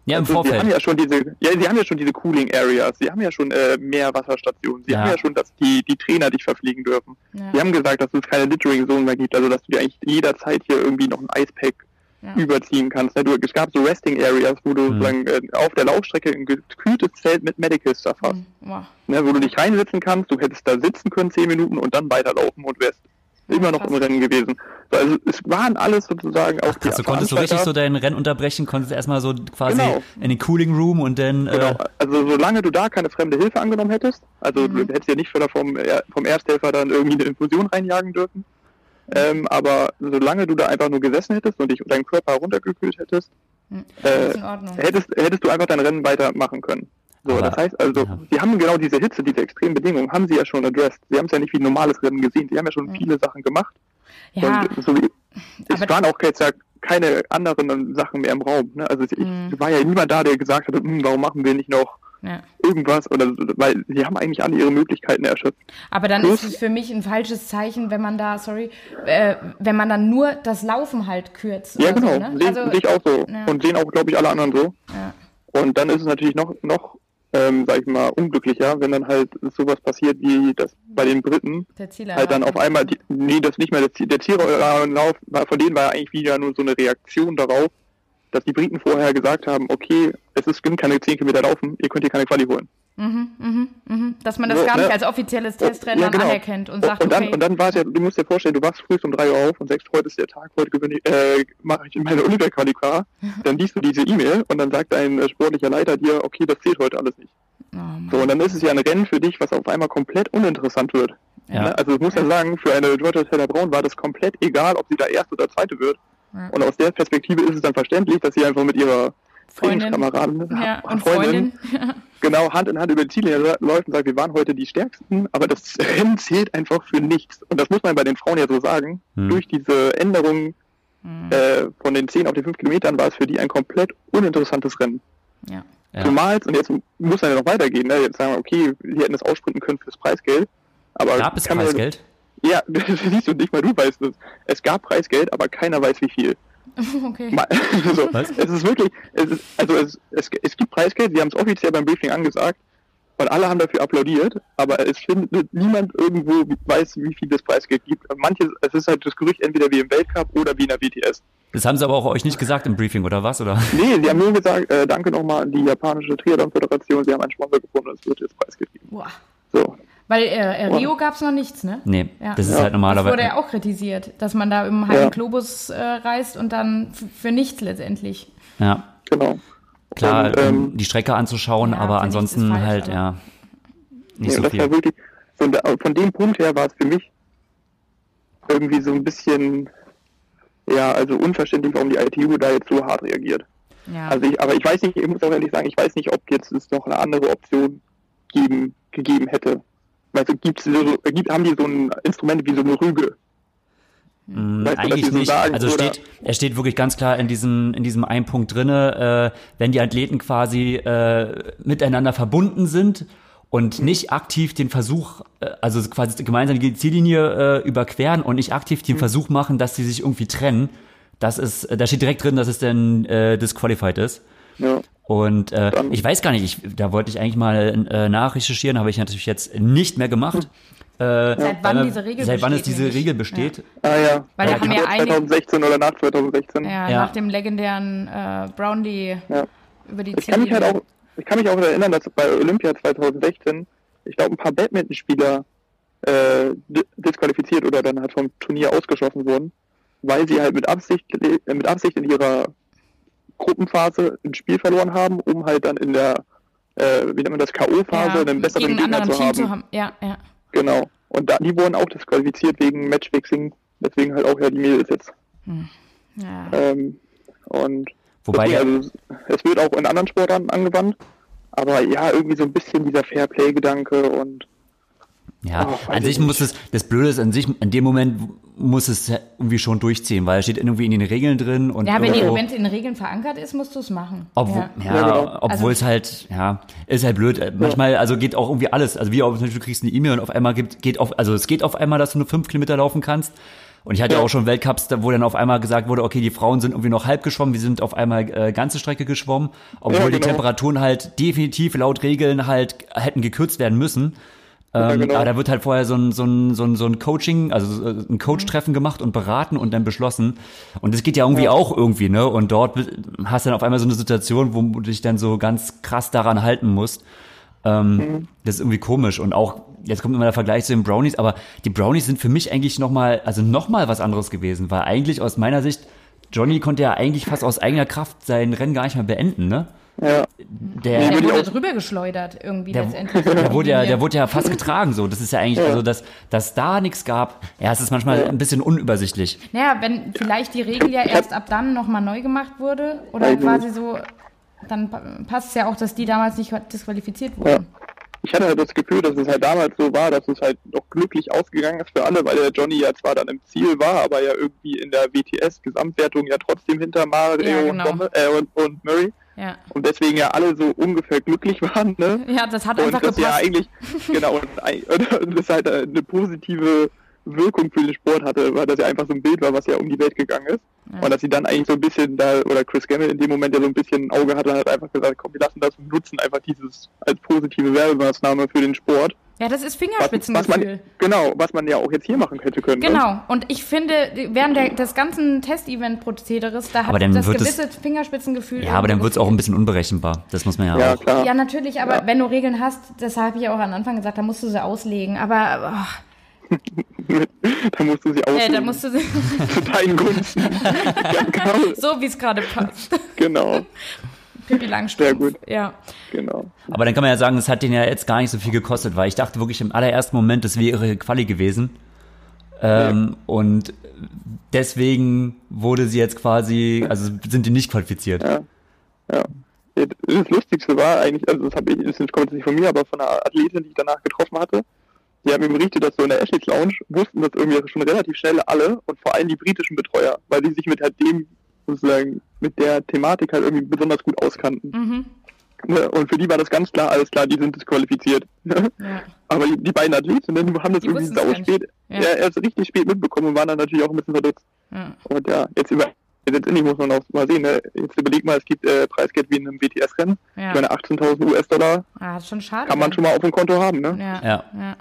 ja im Also, Sie haben Vorfeld, ja schon diese, ja, sie haben ja schon diese Cooling Areas, sie haben ja schon äh, mehr Wasserstationen, sie Ja. haben ja schon, dass die, die Trainer dich verfliegen dürfen. Ja. Sie haben gesagt, dass es keine Littering Zone mehr gibt, also dass du dir eigentlich jederzeit hier irgendwie noch ein Icepack Ja. überziehen kannst. Ne? Du, es gab so Resting Areas, wo du Mhm. sozusagen, äh, auf der Laufstrecke ein gekühltes Zelt mit Medical Stuff hast. Wow. Ne? Wo du dich reinsitzen kannst, du hättest da sitzen können zehn Minuten und dann weiterlaufen und wärst immer noch im Rennen gewesen. Also es waren alles sozusagen auch Ach, krass, du konntest so richtig so dein Rennen unterbrechen, konntest erstmal so quasi genau. in den Cooling Room und dann. Genau. Äh also solange du da keine fremde Hilfe angenommen hättest, also mhm. du hättest ja nicht vom, vom Ersthelfer dann irgendwie eine Infusion reinjagen dürfen. Ähm, aber solange du da einfach nur gesessen hättest und dich deinen Körper runtergekühlt hättest, mhm. äh, hättest, hättest du einfach dein Rennen weitermachen können. So, aber, das heißt also, ja. sie haben genau diese Hitze, diese extremen Bedingungen, haben sie ja schon addressed. Sie haben es ja nicht wie ein normales Rennen gesehen. Sie haben ja schon mhm. viele Sachen gemacht. Ja. Und so wie, es waren auch jetzt ja keine anderen Sachen mehr im Raum. Ne? Also ich, mhm. war ja niemand da, der gesagt hat, hm, warum machen wir nicht noch ja. irgendwas oder weil sie haben eigentlich alle ihre Möglichkeiten erschöpft. Aber dann Plus, ist es für mich ein falsches Zeichen, wenn man da, sorry, äh, wenn man dann nur das Laufen halt kürzt. Ja, genau, so, ne? also, ich auch so ja. und sehen auch, glaube ich, alle anderen so. Ja. Und dann ist es natürlich noch, noch ähm, sag ich mal, unglücklicher, wenn dann halt sowas passiert wie das bei den Briten. halt dann auf einmal, die, nee, das nicht mehr, der, der Tierlauf, von denen war ja eigentlich wieder nur so eine Reaktion darauf, dass die Briten vorher gesagt haben, okay, es ist stimmt keine 10 Kilometer laufen, ihr könnt hier keine Quali holen. Mhm, mhm, mhm. Dass man das so, gar nicht ne? als offizielles Testrennen ja, genau. anerkennt und sagt, und dann, okay. Und dann war es ja, du musst dir vorstellen, du wachst früh um 3 Uhr auf und sagst, heute ist der Tag, heute gewinne äh, mache ich in meine Olympia-Quali Dann liest du diese E-Mail und dann sagt dein äh, sportlicher Leiter dir, okay, das zählt heute alles nicht. Oh, so, und dann ist es ja ein Rennen für dich, was auf einmal komplett uninteressant wird. Ja. Ne? Also ich muss ja sagen, für eine Georgia Taylor Brown war das komplett egal, ob sie da Erste oder Zweite wird. Ja. Und aus der Perspektive ist es dann verständlich, dass sie einfach mit ihrer Trainingskameraden ja, und Freundin, Freundin. genau Hand in Hand über die Ziele läuft und sagt, wir waren heute die Stärksten, aber das Rennen zählt einfach für nichts. Und das muss man bei den Frauen ja so sagen. Hm. Durch diese Änderung hm. äh, von den 10 auf die 5 Kilometern war es für die ein komplett uninteressantes Rennen. Ja. Ja. Zumal, und jetzt muss man ja noch weitergehen, ne? jetzt sagen wir, okay, wir hätten das aussprinten können fürs Preisgeld. Aber Gab es Preisgeld? Ja, siehst du, nicht mal du weißt es. Es gab Preisgeld, aber keiner weiß wie viel. Okay. Also, es ist wirklich, es ist, also es, es, es gibt Preisgeld, sie haben es offiziell beim Briefing angesagt und alle haben dafür applaudiert, aber es findet niemand irgendwo weiß, wie viel das Preisgeld gibt. Manche, es ist halt das Gerücht entweder wie im Weltcup oder wie in der WTS. Das haben sie aber auch euch nicht gesagt im Briefing, oder was? Oder? Nee, sie haben nur gesagt, äh, danke nochmal an die japanische Triathlon-Föderation, sie haben einen Sponsor gefunden und es wird jetzt preisgegeben. Boah. So. Weil äh, Rio gab es noch nichts, ne? Nee, ja. das ist ja. halt normalerweise. Das wurde ja auch kritisiert, dass man da im halben ja. Globus äh, reist und dann für nichts letztendlich. Ja. Genau. Klar, und, ähm, die Strecke anzuschauen, ja, aber ansonsten falsch, halt, aber ja, nicht so viel. Wirklich, von, von dem Punkt her war es für mich irgendwie so ein bisschen, ja, also unverständlich, warum die ITU da jetzt so hart reagiert. Ja. Also ich, aber ich weiß nicht, ich muss auch ehrlich sagen, ich weiß nicht, ob jetzt es noch eine andere Option geben, gegeben hätte. Also gibt's so, gibt, haben die so ein Instrument wie so eine Rüge. Mm, weißt Eigentlich du, so nicht. Sagen, also steht, er steht wirklich ganz klar in diesem, in diesem einen Punkt drinne, äh, wenn die Athleten quasi äh, miteinander verbunden sind und nicht aktiv den Versuch, äh, also quasi gemeinsam die Ziellinie äh, überqueren und nicht aktiv den mhm. Versuch machen, dass sie sich irgendwie trennen, das ist, da steht direkt drin, dass es dann äh, disqualified ist. Ja. Und äh, ich weiß gar nicht, ich, da wollte ich eigentlich mal äh, nachrecherchieren, habe ich natürlich jetzt nicht mehr gemacht. Äh, seit wann diese Regel Seit wann es diese Regel besteht? Ja. Ah ja. Weil da haben ja 2016 oder nach 2016. Ja, ja. nach dem legendären äh, Brownlee ja. über die ich kann, mich halt auch, ich kann mich auch erinnern, dass bei Olympia 2016, ich glaube, ein paar Badmintonspieler äh, disqualifiziert oder dann halt vom Turnier ausgeschlossen wurden, weil sie halt mit Absicht, mit Absicht in ihrer Gruppenphase ein Spiel verloren haben, um halt dann in der, äh, wie nennt man das, K.O.-Phase ja, einen besseren Gegner zu haben. zu haben. Ja, ja. Genau. Und da, die wurden auch disqualifiziert wegen Matchfixing, deswegen halt auch ja die Mädels jetzt. Hm. Ja. Ähm, und Wobei deswegen, also, es wird auch in anderen Sportarten angewandt, aber ja, irgendwie so ein bisschen dieser Fairplay-Gedanke und ja, oh, an sich muss es, das Blöde ist, an sich, in dem Moment muss es irgendwie schon durchziehen, weil es steht irgendwie in den Regeln drin und. Ja, wenn es in den Regeln verankert ist, musst du es machen. Obwohl, ja, ja, ja genau. obwohl also, es halt, ja, ist halt blöd. Manchmal, also geht auch irgendwie alles. Also wie auch, du kriegst eine E-Mail und auf einmal gibt, geht auf, also es geht auf einmal, dass du nur fünf Kilometer laufen kannst. Und ich hatte ja. auch schon Weltcups, wo dann auf einmal gesagt wurde, okay, die Frauen sind irgendwie noch halb geschwommen, wir sind auf einmal äh, ganze Strecke geschwommen, obwohl ja, genau. die Temperaturen halt definitiv laut Regeln halt hätten gekürzt werden müssen. Ähm, genau. Aber da wird halt vorher so ein, so ein, so ein, so ein Coaching, also äh, ein Coach-Treffen gemacht und beraten und dann beschlossen. Und das geht ja irgendwie ja. auch irgendwie, ne? Und dort hast du dann auf einmal so eine Situation, wo du dich dann so ganz krass daran halten musst. Ähm, mhm. Das ist irgendwie komisch und auch, jetzt kommt immer der Vergleich zu den Brownies, aber die Brownies sind für mich eigentlich nochmal, also nochmal was anderes gewesen, weil eigentlich aus meiner Sicht, Johnny konnte ja eigentlich fast aus eigener Kraft sein Rennen gar nicht mehr beenden, ne? Ja. Der, der wurde drüber geschleudert irgendwie der, letztendlich. Der wurde ja, der wurde ja fast getragen so. Das ist ja eigentlich, ja. also dass, dass da nichts gab. Ja, es ist manchmal ein bisschen unübersichtlich. Naja, wenn vielleicht die Regel ja erst ab dann nochmal neu gemacht wurde oder quasi so, dann passt es ja auch, dass die damals nicht disqualifiziert wurden. Ja. Ich hatte halt das Gefühl, dass es halt damals so war, dass es halt noch glücklich ausgegangen ist für alle, weil der Johnny ja zwar dann im Ziel war, aber ja irgendwie in der WTS-Gesamtwertung ja trotzdem hinter Mario ja, genau. und, äh, und, und Murray. Ja. Und deswegen ja alle so ungefähr glücklich waren, ne? Ja, das hat und einfach das gepasst. ja eigentlich, genau, und, und das halt eine positive Wirkung für den Sport hatte, weil das ja einfach so ein Bild war, was ja um die Welt gegangen ist. Ja. Und dass sie dann eigentlich so ein bisschen da, oder Chris Gamble in dem Moment ja so ein bisschen ein Auge hatte, hat einfach gesagt, komm, wir lassen das und nutzen einfach dieses als positive Werbemaßnahme für den Sport. Ja, das ist Fingerspitzengefühl. genau, was man ja auch jetzt hier machen hätte können. Ne? Genau, ne? und ich finde, während der, des ganzen Test-Event-Prozederes, da hat das gewisse es, Fingerspitzengefühl. Ja, aber dann wird es auch ein bisschen unberechenbar. Das muss man ja, ja auch. Klar. Ja, natürlich, aber ja. wenn du Regeln hast, das habe ich auch am Anfang gesagt, da musst du sie auslegen. Aber oh, da musst du sie auslegen. Ja, da musst du sie Zu deinen Gunsten. ja, genau. So wie es gerade passt. Genau. Pippi Langstrumpf. Sehr gut. Ja. Genau. Aber dann kann man ja sagen, es hat den ja jetzt gar nicht so viel gekostet, weil ich dachte wirklich im allerersten Moment, das wäre ihre Quali gewesen. Ähm, ja. Und deswegen wurde sie jetzt quasi, also sind die nicht qualifiziert. Ja. Ja. Das Lustigste war eigentlich, also das habe ich, das kommt jetzt nicht von mir, aber von einer Athletin, die ich danach getroffen hatte. Die haben mir berichtet, dass so in der Ashley's Lounge wussten das irgendwie schon relativ schnell alle und vor allem die britischen Betreuer, weil die sich mit halt dem sozusagen mit der Thematik halt irgendwie besonders gut auskannten. Mhm. Ne, und für die war das ganz klar, alles klar, die sind disqualifiziert. Ja. Aber die, die beiden Athletinnen haben das die irgendwie sau spät, ja. ja. erst richtig spät mitbekommen und waren dann natürlich auch ein bisschen verdutzt. Ja. Und ja, jetzt über letztendlich muss man auch mal sehen, ne? jetzt überleg mal, es gibt äh, Preisgeld wie in einem WTS-Rennen. Ja. Ich meine, 18.000 US-Dollar ah, kann man schon mal auf dem Konto haben. Ne? Ja. ja.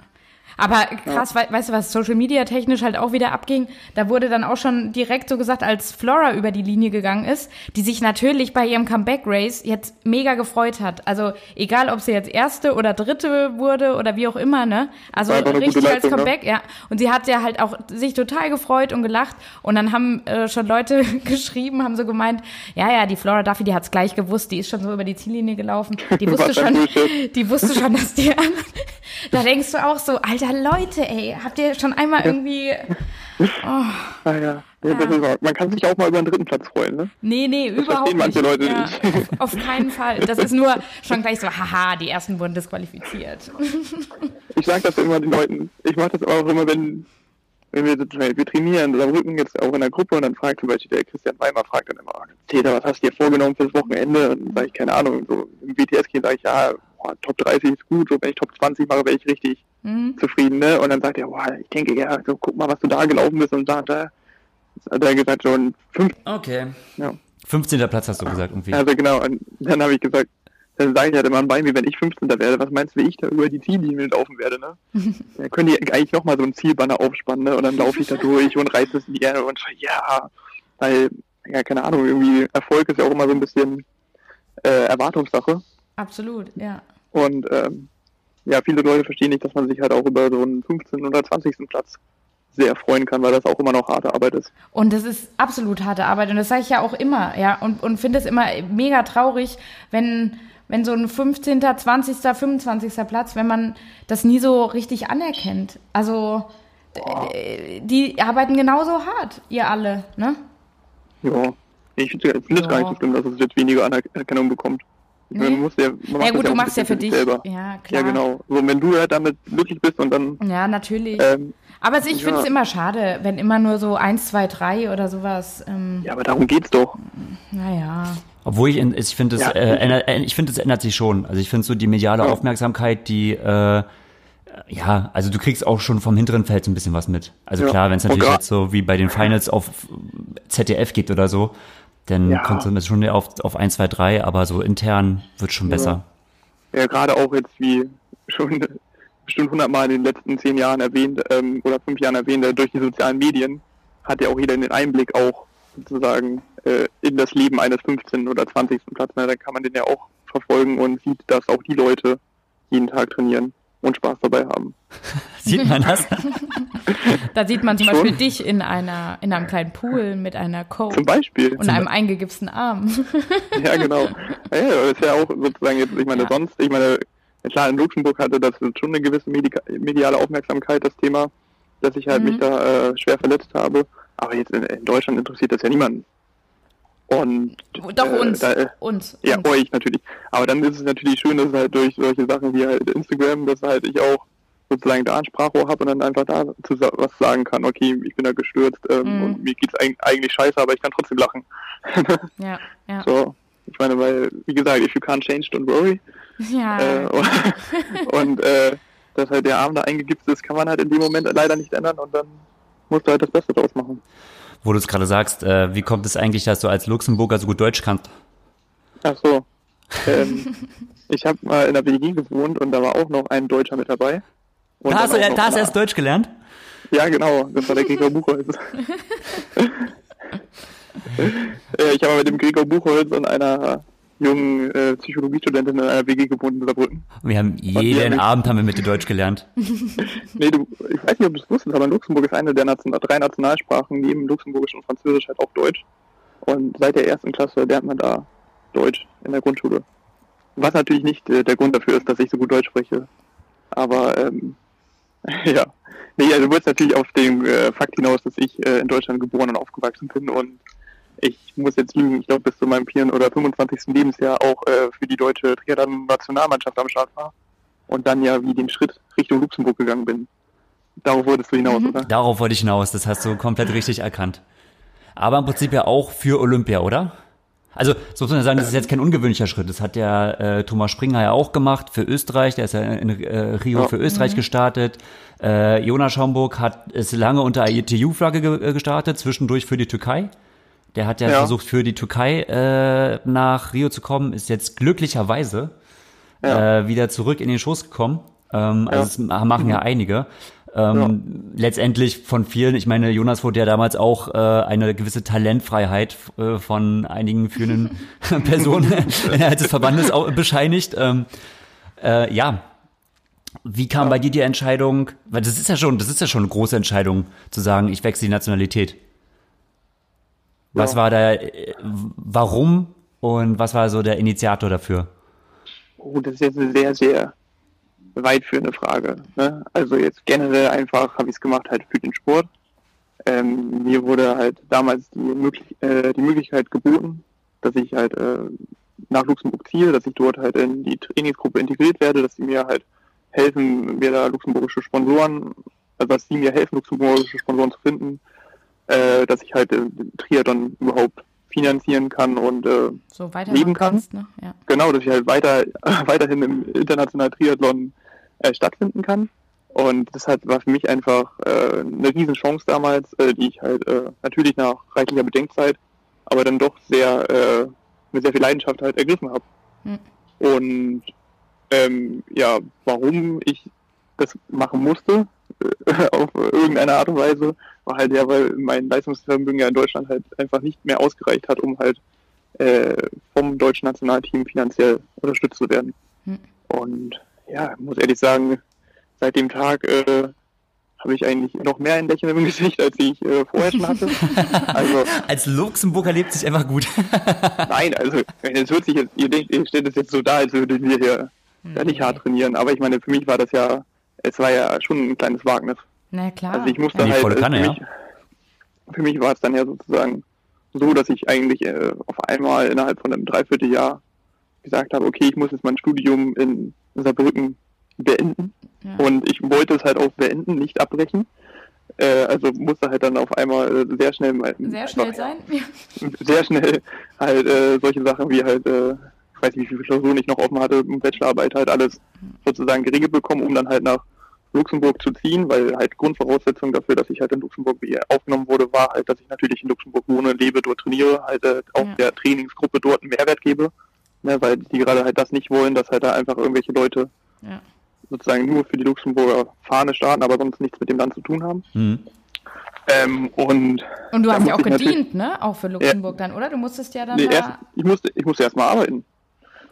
Aber krass, ja. we weißt du, was Social Media technisch halt auch wieder abging? Da wurde dann auch schon direkt so gesagt, als Flora über die Linie gegangen ist, die sich natürlich bei ihrem Comeback Race jetzt mega gefreut hat. Also egal, ob sie jetzt erste oder dritte wurde oder wie auch immer, ne? Also richtig als ne? Comeback, ne? ja. Und sie hat ja halt auch sich total gefreut und gelacht. Und dann haben äh, schon Leute geschrieben, haben so gemeint, ja, ja, die Flora Duffy, die hat's gleich gewusst, die ist schon so über die Ziellinie gelaufen. Die wusste schon, die wusste schon, dass die da denkst du auch so, Alter, Leute, ey, habt ihr schon einmal irgendwie. Oh. Ah, ja. Ja, ja. man kann sich auch mal über den dritten Platz freuen, ne? Nee, nee, das überhaupt nicht. manche Leute ja, nicht. Auf, auf, keinen Fall. Das ist nur schon gleich so, haha, die ersten wurden disqualifiziert. Ich sag das immer den Leuten. Ich mache das auch immer, wenn, wenn wir, wir trainieren oder Rücken jetzt auch in der Gruppe und dann fragt zum Beispiel der Christian Weimer, fragt dann immer, Täter, was hast du dir vorgenommen fürs Wochenende? Und dann sage ich, keine Ahnung, so im BTS gehen sage ich, ja, boah, Top 30 ist gut, so wenn ich Top 20 mache, wäre ich richtig mhm. zufrieden, ne? Und dann sagt er, boah, ich denke, ja, so guck mal, was du da gelaufen bist und da, da. Hat er gesagt, schon fünf. Okay. Ja. 15. Platz hast du gesagt, irgendwie. Also genau, und dann habe ich gesagt, dann sage ich halt immer bei mir, wenn ich 15. werde, was meinst du, wie ich da über die Ziellinie laufen werde, ne? dann können die eigentlich nochmal so ein Zielbanner aufspannen, ne? Und dann laufe ich da durch und reiße es in die Erde und schreie, ja, weil, ja, keine Ahnung, irgendwie Erfolg ist ja auch immer so ein bisschen äh, Erwartungssache. Absolut, ja. Und ähm, ja, viele Leute verstehen nicht, dass man sich halt auch über so einen 15. oder 20. Platz sehr freuen kann, weil das auch immer noch harte Arbeit ist. Und das ist absolut harte Arbeit und das sage ich ja auch immer, ja, und, und finde es immer mega traurig, wenn, wenn so ein 15., 20., 25. Platz, wenn man das nie so richtig anerkennt. Also oh. die arbeiten genauso hart, ihr alle, ne? Ja, ich finde es gar nicht so schlimm, dass es jetzt weniger Anerkennung bekommt. Nee. Man muss ja, man ja gut, ja du machst ja für dich. Selber. Ja, klar. Ja, genau. So, wenn du ja damit glücklich bist und dann. Ja, natürlich. Ähm, aber ich finde es ja. immer schade, wenn immer nur so 1, 2, 3 oder sowas. Ähm, ja, aber darum geht's doch. Naja. Obwohl ich, ich finde, es ja. äh, äh, ich finde, es ändert sich schon. Also ich finde so die mediale ja. Aufmerksamkeit, die, äh, ja, also du kriegst auch schon vom hinteren Feld so ein bisschen was mit. Also klar, wenn es natürlich jetzt so wie bei den Finals auf ZDF geht oder so, dann ja. kommt es schon auf, auf 1, 2, 3, aber so intern wird schon besser. Ja, ja gerade auch jetzt wie schon bestimmt hundertmal in den letzten zehn Jahren erwähnt ähm, oder fünf Jahren erwähnt, äh, durch die sozialen Medien hat ja auch jeder den Einblick auch sozusagen äh, in das Leben eines 15. oder 20. Platz. Ne? Da kann man den ja auch verfolgen und sieht, dass auch die Leute jeden Tag trainieren und Spaß dabei haben. Sieht man das? Da sieht man zum Schon. Beispiel dich in einer, in einem kleinen Pool mit einer Coach Zum Beispiel. und einem eingegipsten Arm. Ja, genau. Ja, das ist ja auch sozusagen jetzt, ich meine, Ja. sonst, ich meine, klar, in Luxemburg hatte das schon eine gewisse mediale Aufmerksamkeit, das Thema, dass ich halt Mhm. mich da äh, schwer verletzt habe. Aber jetzt in, in Deutschland interessiert das ja niemanden. Und Doch äh, uns. Da, äh, uns. ja, uns. euch natürlich. Aber dann ist es natürlich schön, dass halt durch solche Sachen wie halt Instagram, dass halt ich auch sozusagen da ein Sprachrohr habe und dann einfach da zu was sagen kann. Okay, ich bin da gestürzt ähm, Mhm. und mir geht's eig eigentlich scheiße, aber ich kann trotzdem lachen. Ja, ja. So, ich meine, weil, wie gesagt, if you can't change, don't worry. Ja. Äh, und und äh, dass halt der Arm da eingegipst ist, kann man halt in dem Moment leider nicht ändern und dann musst du halt das Beste draus machen. Wo du es gerade sagst, äh, wie kommt es eigentlich, dass du als Luxemburger so gut Deutsch kannst? Ach so. Ähm, ich habe mal in der WG gewohnt und da war auch noch ein Deutscher mit dabei. Und Da hast, du, da hast du erst Deutsch gelernt? Ja, genau, das war der Gregor Buchholz. äh, ich habe mit dem Gregor Buchholz und einer jungen äh, Psychologiestudentin in einer WG gewohnt in Saarbrücken. Wir haben jeden. Abend haben wir mit dir Deutsch gelernt. Nee, du, ich weiß nicht, ob du es wusstest, aber Luxemburg ist eine der Nation drei Nationalsprachen, neben Luxemburgisch und Französisch halt auch Deutsch. Und seit der ersten Klasse lernt man da Deutsch in der Grundschule. Was natürlich nicht äh, der Grund dafür ist, dass ich so gut Deutsch spreche. Aber ähm, ja. Nee, also du willst natürlich auf den äh, Fakt hinaus, dass ich äh, in Deutschland geboren und aufgewachsen bin und ich muss jetzt lügen, ich glaube bis zu meinem 4. oder 25. Lebensjahr auch äh, für die deutsche Triathlon-Nationalmannschaft am Start war und dann ja wie den Schritt Richtung Luxemburg gegangen bin. Darauf wolltest du hinaus, oder? Darauf wollte ich hinaus, das hast du komplett richtig erkannt. Aber im Prinzip ja auch für Olympia, oder? Also, so muss man sagen, das ist jetzt kein ungewöhnlicher Schritt. Das hat ja äh, Thomas Springer ja auch gemacht für Österreich. Der ist ja in äh, Rio Ja. für Österreich gestartet. Äh, Jonas Schaumburg hat es lange unter ITU-Flagge ge äh, gestartet, zwischendurch für die Türkei. Der hat ja, Ja. versucht, für die Türkei äh, nach Rio zu kommen, ist jetzt glücklicherweise Ja. äh, wieder zurück in den Schoß gekommen. Ähm, also das machen ja einige. Ähm, Letztendlich von vielen, ich meine, Jonas wurde ja damals auch äh, eine gewisse Talentfreiheit äh, von einigen führenden Personen innerhalb des Verbandes auch bescheinigt. Ähm, äh, ja, wie kam bei dir die Entscheidung, weil das ist ja schon, das ist ja schon eine große Entscheidung, zu sagen, ich wechsle die Nationalität. Was Ja. war da, äh, warum und was war so der Initiator dafür? Oh, das ist jetzt eine sehr, sehr weitführende Frage. Ne? Also jetzt generell einfach habe ich es gemacht halt für den Sport. Ähm, mir wurde halt damals die, möglich äh, die Möglichkeit geboten, dass ich halt äh, nach Luxemburg ziehe, dass ich dort halt in die Trainingsgruppe integriert werde, dass sie mir halt helfen, mir da luxemburgische Sponsoren, also dass sie mir helfen, luxemburgische Sponsoren zu finden, äh, dass ich halt äh, den Triathlon überhaupt finanzieren kann und äh, so leben kann. kannst, ne? Ja. genau, dass ich halt weiter, weiterhin im internationalen Triathlon äh, stattfinden kann. Und das hat, war für mich einfach äh, eine Riesenchance damals, äh, die ich halt äh, natürlich nach reichlicher Bedenkzeit, aber dann doch sehr äh, mit sehr viel Leidenschaft halt ergriffen habe. Hm. Und ähm, ja, warum ich das machen musste, äh, auf irgendeine Art und Weise, war halt ja, weil mein Leistungsvermögen ja in Deutschland halt einfach nicht mehr ausgereicht hat, um halt äh, vom deutschen Nationalteam finanziell unterstützt zu werden. Hm. Und ja, muss ehrlich sagen, seit dem Tag äh, habe ich eigentlich noch mehr ein Lächeln im Gesicht, als ich äh, vorher schon hatte. Also Als Luxemburger lebt sich einfach gut. nein, also es hört sich jetzt, ihr denkt, ihr stellt es jetzt so da, als würden wir hier ja, nicht hart trainieren. Aber ich meine, für mich war das ja, es war ja schon ein kleines Wagnis. Na klar. Also ich musste halt, volle äh, Kanne, für, ja. mich, für mich war es dann ja sozusagen so, dass ich eigentlich äh, auf einmal innerhalb von einem Dreivierteljahr gesagt habe, okay, ich muss jetzt mein Studium in Saarbrücken beenden. Ja. Und ich wollte es halt auch beenden, nicht abbrechen. Äh, also musste halt dann auf einmal äh, sehr schnell mal, Sehr schnell einfach- sein. Ja. sehr schnell halt äh, solche Sachen wie halt, äh, weiß nicht, wie viele Klausuren ich noch offen hatte, Bachelorarbeit halt alles sozusagen geregelt bekommen, um dann halt nach Luxemburg zu ziehen, weil halt Grundvoraussetzung dafür, dass ich halt in Luxemburg aufgenommen wurde, war halt, dass ich natürlich in Luxemburg wohne, lebe, dort trainiere, halt äh, auch Ja. der Trainingsgruppe dort einen Mehrwert gebe, ne, weil die gerade halt das nicht wollen, dass halt da einfach irgendwelche Leute Ja. sozusagen nur für die Luxemburger Fahne starten, aber sonst nichts mit dem Land zu tun haben. Hm. Ähm, und Und du hast ja auch gedient, ne? Auch für Luxemburg dann, oder? Du musstest ja dann nee, da. erst, ich musste, ich musste erstmal arbeiten.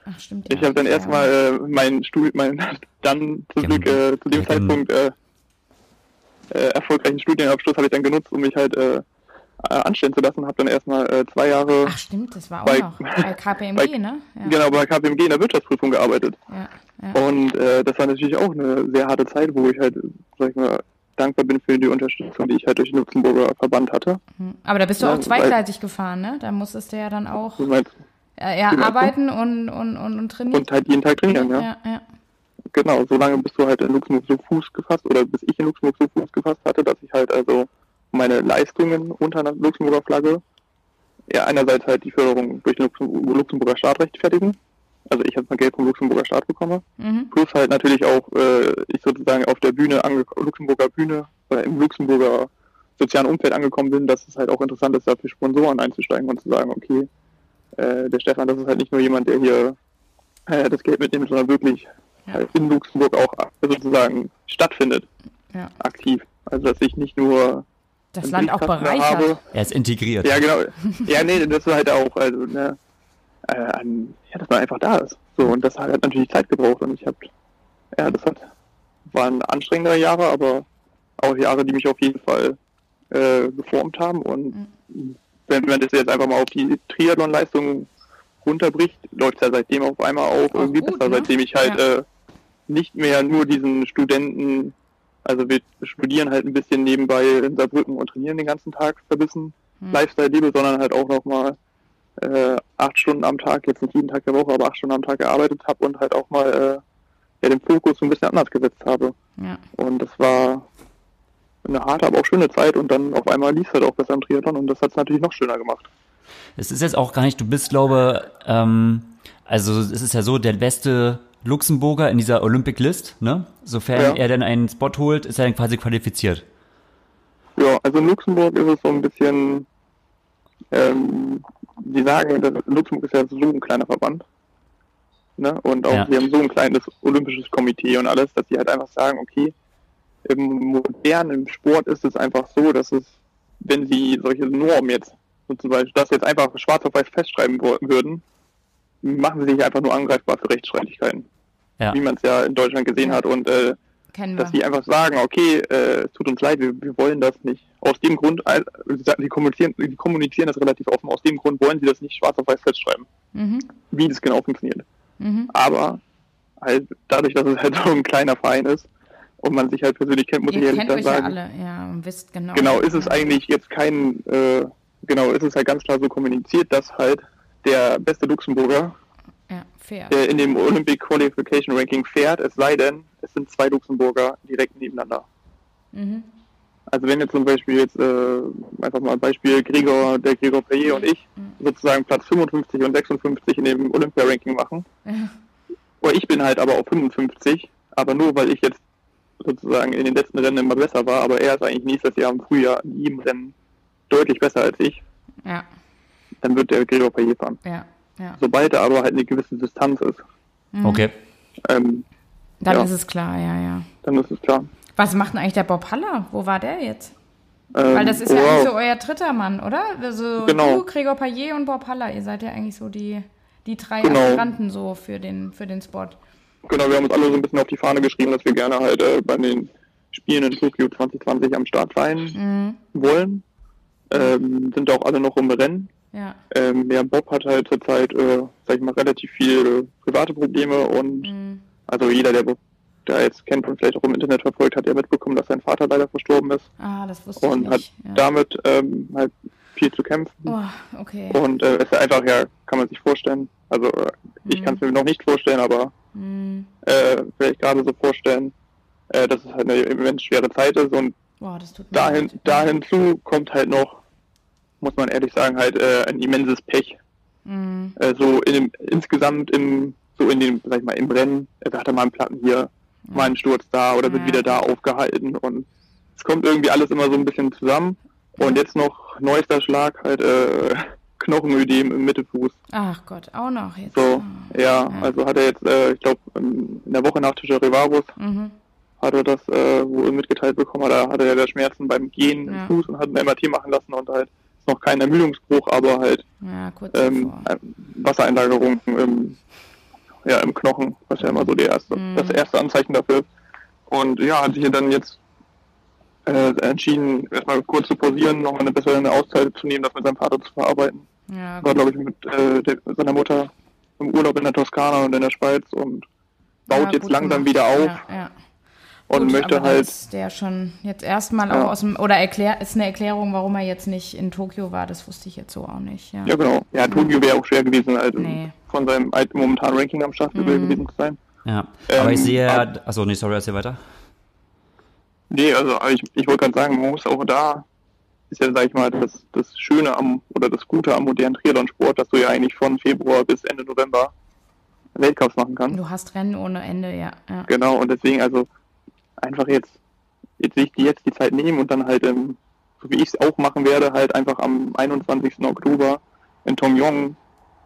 Ach, stimmt. Ich habe dann erstmal äh, mein Studium, mein dann zum Genau. Glück äh, zu dem Ja, genau. Zeitpunkt äh, äh, erfolgreichen Studienabschluss habe ich dann genutzt, um mich halt äh, äh, anstellen zu lassen. Habe dann erstmal äh, zwei Jahre Ach, stimmt, das war auch bei- noch. Bei KPMG, bei- ne? Ja. genau bei KPMG in der Wirtschaftsprüfung gearbeitet. Ja, ja. Und äh, das war natürlich auch eine sehr harte Zeit, wo ich halt, sag ich mal, dankbar bin für die Unterstützung, die ich halt durch den Luxemburger Verband hatte. Hm. Aber da bist du Ja, auch zweigleisig gefahren, ne? Da musstest du ja dann auch Du meinst, äh, ja, du? arbeiten und, und, und, und trainieren. und halt jeden Tag trainieren, ja. ja, ja. Genau, solange bis du halt in Luxemburg so Fuß gefasst oder bis ich in Luxemburg so Fuß gefasst hatte, dass ich halt also meine Leistungen unter einer Luxemburger Flagge ja einerseits halt die Förderung durch den Luxem- Luxemburger Staat rechtfertigen. Also ich habe mal Geld vom Luxemburger Staat bekomme. Mhm. Plus halt natürlich auch äh, ich sozusagen auf der Bühne, ange Luxemburger Bühne oder im Luxemburger sozialen Umfeld angekommen bin, dass es halt auch interessant ist, da für Sponsoren einzusteigen und zu sagen, okay, äh, der Stefan, das ist halt nicht nur jemand, der hier äh, das Geld mitnimmt, sondern wirklich Ja. halt in Luxemburg auch sozusagen stattfindet, Ja. aktiv. Also dass ich nicht nur Das Land auch bereichert. habe. Er ist integriert. Ja, genau. Ja, nee, das war halt auch, also, ne, äh, an, ja, dass man einfach da ist. So, und das hat halt natürlich Zeit gebraucht und ich hab, ja, das hat, waren anstrengendere Jahre, aber auch Jahre, die mich auf jeden Fall äh, geformt haben und wenn man das jetzt einfach mal auf die Triathlon-Leistung runterbricht, läuft es ja seitdem auf einmal auch, Auch irgendwie gut, besser, ne? seitdem ich halt Ja. äh, nicht mehr nur diesen Studenten, also wir studieren halt ein bisschen nebenbei in Saarbrücken und trainieren den ganzen Tag verbissen, Hm. Lifestyle lebe, sondern halt auch nochmal äh, acht Stunden am Tag, jetzt nicht jeden Tag der Woche, aber acht Stunden am Tag gearbeitet habe und halt auch mal äh, ja, den Fokus so ein bisschen anders gesetzt habe. Ja. Und das war eine harte, aber auch schöne Zeit und dann auf einmal lief es halt auch besser im Triathlon und das hat es natürlich noch schöner gemacht. Es ist jetzt auch gar nicht, du bist, glaube, ähm, also es ist ja so, der beste Luxemburger in dieser Olympic List, ne? Sofern Ja. er dann einen Spot holt, ist er dann quasi qualifiziert. Ja, also in Luxemburg ist es so ein bisschen, ähm, die sagen, Luxemburg ist ja so ein kleiner Verband. Ne? Und auch Ja. wir haben so ein kleines olympisches Komitee und alles, dass sie halt einfach sagen, okay, im modernen Sport ist es einfach so, dass es, wenn sie solche Normen jetzt, so zum Beispiel, das jetzt einfach schwarz auf weiß festschreiben würden, machen sie sich einfach nur angreifbar für Rechtsstreitigkeiten. Ja. Wie man es ja in Deutschland gesehen Ja. hat und äh, dass sie einfach sagen, okay, äh, es tut uns leid, wir, wir wollen das nicht. Aus dem Grund, sie sagen, sie kommunizieren, sie kommunizieren das relativ offen, aus dem Grund wollen sie das nicht schwarz auf weiß festschreiben, Mhm. wie das genau funktioniert. Mhm. Aber halt dadurch, dass es halt so ein kleiner Verein ist und man sich halt persönlich kennt, muss ich Ihr ehrlich kennt dann euch ja sagen, alle, ja, und wisst genau. genau, ist es eigentlich jetzt kein, äh, genau, ist es halt ganz klar so kommuniziert, dass halt der beste Luxemburger Ja, fair. äh, in dem Olympic Qualification Ranking fährt, es sei denn, es sind zwei Luxemburger direkt nebeneinander. Mhm. Also wenn jetzt zum Beispiel jetzt äh, einfach mal ein Beispiel Gregor, der Gregor Perrier und ich sozusagen Platz 55 und 56 in dem Olympia-Ranking machen. Ja. Und ich bin halt aber auf 55, aber nur weil ich jetzt sozusagen in den letzten Rennen immer besser war, aber er ist eigentlich nächstes Jahr im Frühjahr in jedem Rennen deutlich besser als ich, Ja, dann wird der Gregor Perrier fahren. ja, ja. Sobald er aber halt eine gewisse Distanz ist, Mhm. Okay. ähm, Dann Ja. ist es klar, ja, ja. dann ist es klar. Was macht denn eigentlich der Bob Haller? Wo war der jetzt? Ähm, Weil das ist ja wow. eigentlich so euer dritter Mann, oder? Also Genau. du, Gregor Payet und Bob Haller, ihr seid ja eigentlich so die, die drei Genau. Aspiranten so für den, für den Spot. Genau, wir haben uns alle so ein bisschen auf die Fahne geschrieben, dass wir gerne halt äh, bei den Spielen in Tokio 2020 am Start sein Mhm. wollen. Ähm, sind auch alle noch im Rennen. Ja. Ähm, der Bob hat halt zurzeit, äh, sag ich mal, relativ viele private Probleme und Mhm. also jeder, der Bob der jetzt kennt und vielleicht auch im Internet verfolgt, hat ja mitbekommen, dass sein Vater leider verstorben ist Ah, das wusste ich und hat. Ja. damit ähm, halt viel zu kämpfen. Oh, okay. Und äh, ist einfach, ja, kann man sich vorstellen. Also äh, ich Mhm. kann es mir noch nicht vorstellen, aber Mhm. äh, vielleicht gerade so vorstellen, äh, dass es halt eine immens schwere Zeit ist und mir dahin, leid. da hinzu kommt halt noch, muss man ehrlich sagen, halt äh, ein immenses Pech. Mhm. So in dem, insgesamt im, so in dem, sag ich mal, im Rennen, er hatte mal einen Platten hier, mal einen Sturz da oder wird wieder da aufgehalten und es kommt irgendwie alles immer so ein bisschen zusammen und jetzt noch neuester Schlag halt äh, Knochenödem im Mittelfuß. Ach Gott, auch noch jetzt. So, Ah. ja, Ja. also hat er jetzt, äh, ich glaube, in der Woche nach Tischer Rivarus Mhm. hat er das äh, wohl mitgeteilt bekommen, da hatte er da Schmerzen beim Gehen Ja. im Fuß und hat ein MRT machen lassen und halt ist noch kein Ermüdungsbruch, aber halt Ja, ähm, äh, Wassereinlagerung im ja, im Knochen, was ja immer so die erste, mhm. das erste Anzeichen dafür ist. Und ja, hat sich dann jetzt äh, entschieden, erstmal kurz zu pausieren, nochmal eine bessere Auszeit zu nehmen, das mit seinem Vater zu verarbeiten. Ja, War, glaube ich, mit äh, der, seiner Mutter im Urlaub in der Toskana und in der Schweiz und baut ja, jetzt langsam gemacht. wieder auf. Ja, ja. Und Gut, möchte halt. Der schon jetzt erstmal auch aus dem. Oder erklär, ist eine Erklärung, warum er jetzt nicht in Tokio war, das wusste ich jetzt so auch nicht. Ja, ja genau. Ja, Tokio wäre auch schwer gewesen, also nee. von seinem alten momentanen Ranking am Start mhm. gewesen zu sein. Ja, aber ähm, ich sehe. Achso, nee, sorry, erzähl weiter. Nee, also ich, ich wollte gerade sagen, man muss auch da, ist ja, sag ich mal, das, das Schöne am oder das Gute am modernen Triathlon-Sport, dass du ja eigentlich von Februar bis Ende November Weltcups machen kannst. Du hast Rennen ohne Ende, ja. ja. Genau, und deswegen also einfach jetzt, jetzt sich die jetzt die Zeit nehmen und dann halt, ähm, so wie ich es auch machen werde, halt einfach am 21. Oktober in Tongyong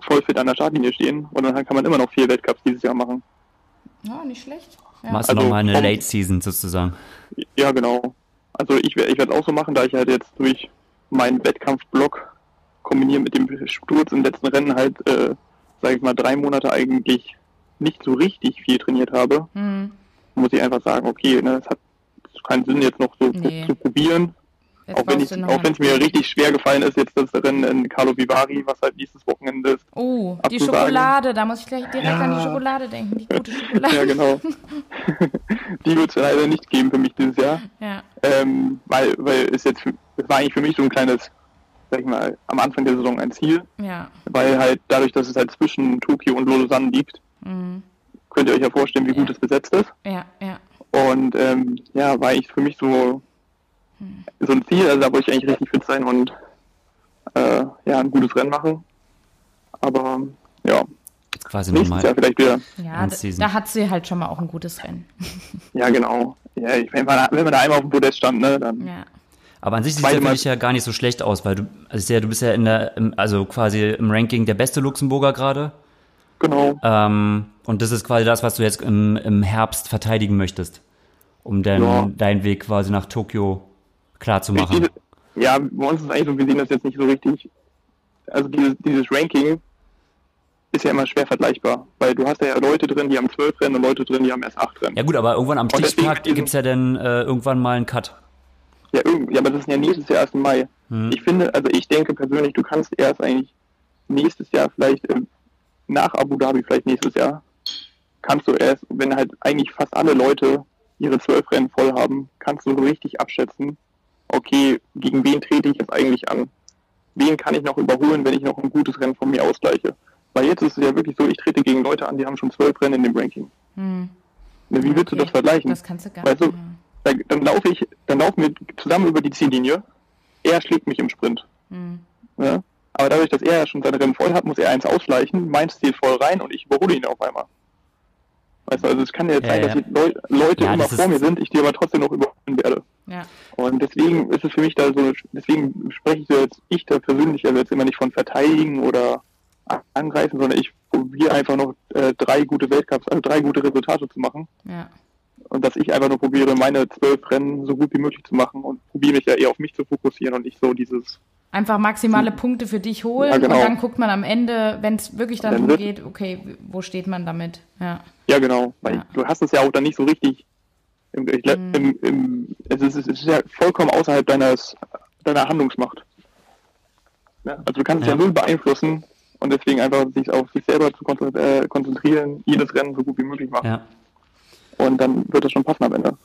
vollfit an der Startlinie stehen und dann kann man immer noch vier Weltcups dieses Jahr machen. Ja, nicht schlecht. Ja. Machst du also, nochmal eine Late Season sozusagen? Ja, genau. Also ich, ich werde auch so machen, da ich halt jetzt durch meinen Wettkampfblock kombinieren mit dem Sturz im letzten Rennen halt, äh, sage ich mal, drei Monate eigentlich nicht so richtig viel trainiert habe, mhm. muss ich einfach sagen, okay, ne, es hat keinen Sinn jetzt noch so nee. zu probieren. Jetzt auch wenn, ich, auch wenn es mir richtig schwer gefallen ist, jetzt das Rennen in Carlo Vivari, was halt nächstes Wochenende ist. Oh, die Schokolade, da muss ich gleich direkt ja. an die Schokolade denken, die gute Schokolade. ja, genau. die wird es leider nicht geben für mich dieses Jahr. Ja. Ähm, weil, weil es jetzt, es war eigentlich für mich so ein kleines, sag ich mal, am Anfang der Saison ein Ziel. Ja. Weil halt dadurch, dass es halt zwischen Tokio und Lausanne liegt, mhm. könnt ihr euch ja vorstellen, wie ja. gut es besetzt ist. Ja, ja. Und ähm, ja, war ich für mich so so ein Ziel, also da wollte ich eigentlich richtig fit sein und äh, ja, ein gutes Rennen machen. Aber ja, quasi nächstes Jahr vielleicht wieder. Ja, da, da, hat sie halt schon mal auch ein gutes Rennen. ja, genau. Ja, wenn, man, wenn man da einmal auf dem Podest stand, ne, dann. Ja. Aber an sich sieht es ja für dich ja gar nicht so schlecht aus, weil du, also ja, du bist ja in der, also quasi im Ranking der beste Luxemburger gerade. Genau. Ähm, und das ist quasi das, was du jetzt im, im Herbst verteidigen möchtest, um dann ja. deinen Weg quasi nach Tokio klar zu machen. Ja, bei uns ist es eigentlich so, wir sehen das jetzt nicht so richtig. Also dieses, dieses Ranking ist ja immer schwer vergleichbar, weil du hast ja Leute drin, die haben zwölf Rennen und Leute drin, die haben erst acht Rennen. Ja gut, aber irgendwann am Stichtag gibt es ja dann äh, irgendwann mal einen Cut. Ja, ja, aber das ist ja nächstes Jahr erst im Mai. Hm. Ich finde, also ich denke persönlich, du kannst erst eigentlich nächstes Jahr vielleicht äh, nach Abu Dhabi vielleicht nächstes Jahr kannst du erst, wenn halt eigentlich fast alle Leute ihre zwölf Rennen voll haben, kannst du so richtig abschätzen, okay, gegen wen trete ich jetzt eigentlich an? Wen kann ich noch überholen, wenn ich noch ein gutes Rennen von mir ausgleiche? Weil jetzt ist es ja wirklich so, ich trete gegen Leute an, die haben schon zwölf Rennen in dem Ranking. Hm. Wie willst okay. du das vergleichen? Das kannst du gar weißt du, da, dann laufe ich, dann laufen wir zusammen über die Ziellinie. Er schlägt mich im Sprint. Hm. Ja? Aber dadurch, dass er schon seine Rennen voll hat, muss er eins ausgleichen, meins zählt voll rein und ich überhole ihn auf einmal. Weißt du, also es kann ja jetzt ja, sein, ja. dass die Leu Leute ja, immer vor mir sind, ich die aber trotzdem noch überholen werde. Ja. Und deswegen ist es für mich da so, deswegen spreche ich so jetzt, ich da persönlich also jetzt immer nicht von verteidigen oder angreifen, sondern ich probiere einfach noch äh, drei gute Weltcups, also drei gute Resultate zu machen. Ja. Und dass ich einfach nur probiere, meine zwölf Rennen so gut wie möglich zu machen und probiere mich ja eher auf mich zu fokussieren und nicht so dieses Einfach maximale Punkte für dich holen ja, genau. und dann guckt man am Ende, wenn es wirklich darum geht, okay, wo steht man damit? Ja, ja genau. Weil ja. du hast es ja auch dann nicht so richtig im, mhm. im, im, es, ist, es ist ja vollkommen außerhalb deines, deiner Handlungsmacht. Ja, also du kannst es ja. ja null beeinflussen und deswegen einfach sich auf sich selber zu äh, konzentrieren, jedes Rennen so gut wie möglich machen. Ja. Und dann wird es schon passen am Ende.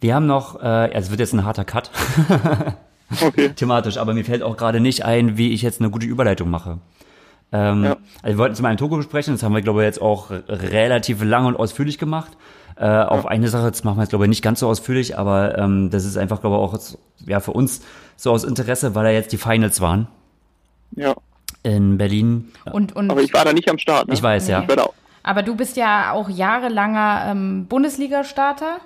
Wir haben noch, äh, es wird jetzt ein harter Cut. okay. Thematisch, aber mir fällt auch gerade nicht ein, wie ich jetzt eine gute Überleitung mache. Ähm, ja. Also wir wollten zum einen Togo besprechen, das haben wir, glaube ich, jetzt auch relativ lang und ausführlich gemacht. Äh, ja. Auf eine Sache, das machen wir jetzt, glaube ich, nicht ganz so ausführlich, aber ähm, das ist einfach, glaube ich, auch ja, für uns so aus Interesse, weil da jetzt die Finals waren. Ja. In Berlin. Und, und aber ich war da nicht am Start. Ne? Ich weiß, nee. ja. Ich aber du bist ja auch jahrelanger ähm, Bundesliga-Starter.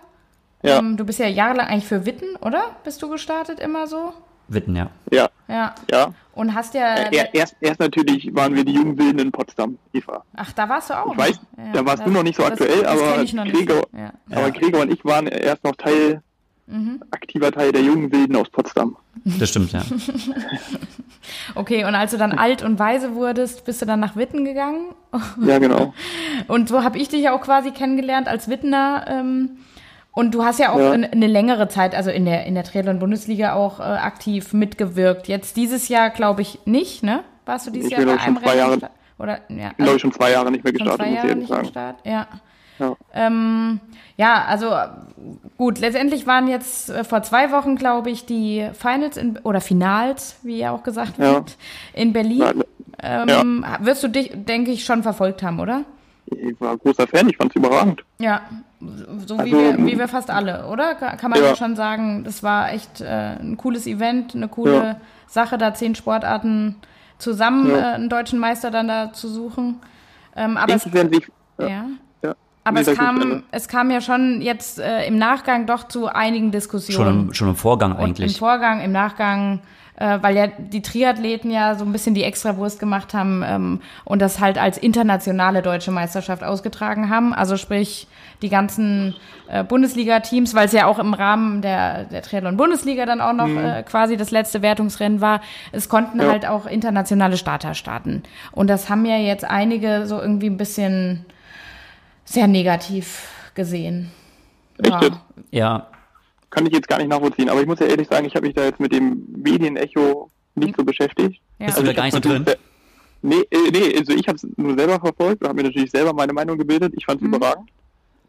Ja. Ähm, du bist ja jahrelang eigentlich für Witten, oder? Bist du gestartet immer so? Witten, ja. Ja. Ja. ja. Und hast ja. Äh, erst, erst natürlich waren wir die jungen Wilden in Potsdam, Eva. Ach, da warst du auch. Ich weiß, ja, da warst das, du noch nicht so aktuell, das aber, Gregor, ja. aber Gregor und ich waren erst noch Teil, mhm. aktiver Teil der jungen Wilden aus Potsdam. Das stimmt, ja. Okay, und als du dann alt und weise wurdest, bist du dann nach Witten gegangen? Ja, genau. Und so habe ich dich auch quasi kennengelernt als Wittener. Ähm, und du hast ja auch ja. eine, längere Zeit, also in der, in der Triathlon-Bundesliga auch äh, aktiv mitgewirkt. Jetzt dieses Jahr glaube ich nicht, ne? Warst du dieses ich Jahr bei einem Rennen? Jahre, oder, ja, ich glaube ich, schon zwei Jahre nicht mehr gestartet, muss ich ehrlich sagen. Start, ja. Ja. Ähm, ja, also gut, letztendlich waren jetzt äh, vor zwei Wochen, glaube ich, die Finals in, oder Finals, wie ja auch gesagt wird, ja. in Berlin. Ähm, ja. Wirst du dich, denke ich, schon verfolgt haben, oder? Ich war großer Fan, ich fand es überragend. Ja, so also, wie, wir, wie wir fast alle, oder? Kann man ja, ja schon sagen, das war echt äh, ein cooles Event, eine coole Sache, da zehn Sportarten zusammen äh, einen deutschen Meister dann da zu suchen. Ähm, aber es, ja. Aber es kam, es kam ja schon jetzt äh, im Nachgang doch zu einigen Diskussionen. Schon im, schon im Vorgang eigentlich. Und Im Vorgang, im Nachgang, äh, weil ja die Triathleten ja so ein bisschen die Extrawurst gemacht haben ähm, und das halt als internationale deutsche Meisterschaft ausgetragen haben. Also sprich die ganzen äh, Bundesliga-Teams, weil es ja auch im Rahmen der, der Triathlon-Bundesliga dann auch noch mhm. äh, quasi das letzte Wertungsrennen war. Es konnten ja. halt auch internationale Starter starten. Und das haben ja jetzt einige so irgendwie ein bisschen sehr negativ gesehen. Ja. ja. Kann ich jetzt gar nicht nachvollziehen, aber ich muss ja ehrlich sagen, ich habe mich da jetzt mit dem Medienecho nicht so beschäftigt. Ja. Bist du da gar nicht so drin? Nee, äh, nee, also ich habe es nur selber verfolgt und habe mir natürlich selber meine Meinung gebildet. Ich fand es mhm. überragend.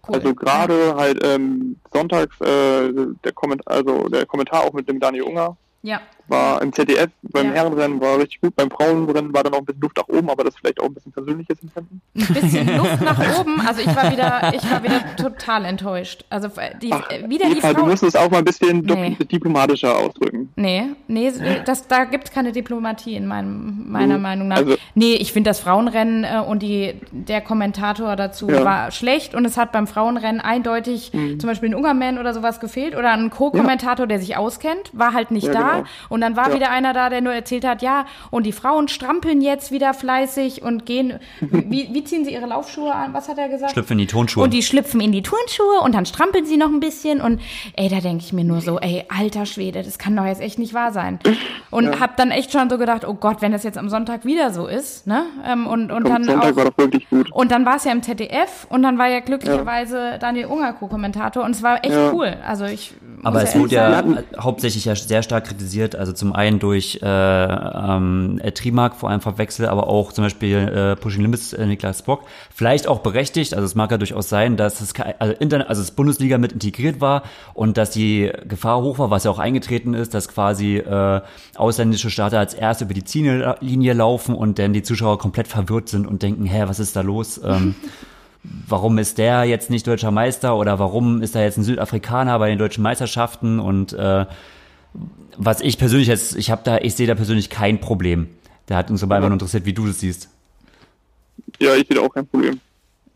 Cool. Also gerade halt ähm, sonntags äh, der Kommentar, also der Kommentar auch mit dem Daniel Unger. Ja. War im ZDF beim ja. Herrenrennen war richtig gut, beim Frauenrennen war dann auch ein bisschen Luft nach oben, aber das ist vielleicht auch ein bisschen persönliches Empfinden. Ein bisschen Luft nach oben, also ich war wieder, ich war wieder total enttäuscht. Also die, Ach, wieder die Frau, Du musst es auch mal ein bisschen nee. diplomatischer ausdrücken. Nee, nee, das, da gibt es keine Diplomatie in meinem, meiner mhm. Meinung nach. Also, nee, ich finde das Frauenrennen äh, und die, der Kommentator dazu ja. war schlecht und es hat beim Frauenrennen eindeutig mhm. zum Beispiel ein Ungerman oder sowas gefehlt oder ein Co-Kommentator, ja. der sich auskennt, war halt nicht da. Genau. Und dann war ja. wieder einer da, der nur erzählt hat, ja, und die Frauen strampeln jetzt wieder fleißig und gehen. wie, wie ziehen sie ihre Laufschuhe an? Was hat er gesagt? Schlüpfen in die Turnschuhe. Und die schlüpfen in die Turnschuhe und dann strampeln sie noch ein bisschen. Und ey, da denke ich mir nur so, ey, alter Schwede, das kann doch jetzt echt nicht wahr sein. Und ja. hab dann echt schon so gedacht, oh Gott, wenn das jetzt am Sonntag wieder so ist, ne? Ähm, und, und dann Sonntag auch, war doch wirklich gut. Und dann war es ja im ZDF und dann war ja glücklicherweise ja. Daniel Unger Co-Kommentator und es war echt cool. Also ich aber es wurde ja hauptsächlich ja sehr stark kritisiert, also zum einen durch äh, ähm, Trimark vor allem Verwechsel, aber auch zum Beispiel äh, Pushing Limits äh, Niklas Bock. Vielleicht auch berechtigt, also es mag ja durchaus sein, dass es also, Internet, also das Bundesliga mit integriert war und dass die Gefahr hoch war, was ja auch eingetreten ist, dass quasi äh, ausländische Starter als erste über die Ziellinie laufen und dann die Zuschauer komplett verwirrt sind und denken, hä, was ist da los? Ähm, warum ist der jetzt nicht deutscher Meister oder warum ist da jetzt ein Südafrikaner bei den deutschen Meisterschaften und äh, was ich persönlich jetzt, ich habe da, ich sehe da persönlich kein Problem. Der hat uns aber ja. einfach nur interessiert, wie du das siehst. Ja, ich sehe auch kein Problem.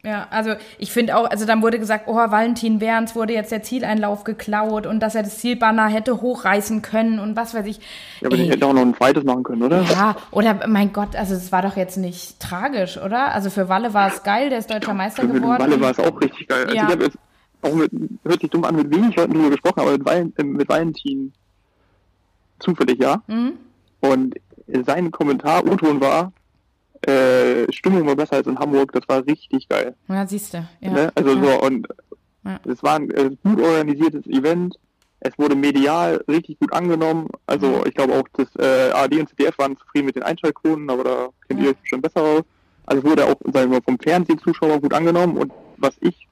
Ja, also ich finde auch, also dann wurde gesagt, oh, Valentin Werns wurde jetzt der Zieleinlauf geklaut und dass er das Zielbanner hätte hochreißen können und was weiß ich. Ja, aber Ey, die hätte auch noch ein zweites machen können, oder? Ja, oder mein Gott, also es war doch jetzt nicht tragisch, oder? Also für Walle war es geil, der ist deutscher Meister für geworden. Für Walle war es auch richtig geil. Also ja. ich habe jetzt auch mit, hört sich dumm an, mit wenig Leuten drüber gesprochen, aber mit, Val äh, mit Valentin zufällig, ja. Mhm. Und sein Kommentar, O-Ton war, äh, Stimmung war besser als in Hamburg, das war richtig geil. Ja, siehst du. Ja. Ne? Also ja. so, und ja. es war ein äh, gut organisiertes Event. Es wurde medial richtig gut angenommen. Also ich glaube auch, das äh, ARD und ZDF waren zufrieden mit den Einschaltquoten, aber da kennt ihr euch schon besser aus. Also wurde auch sagen wir, vom Fernsehzuschauer gut angenommen und was ich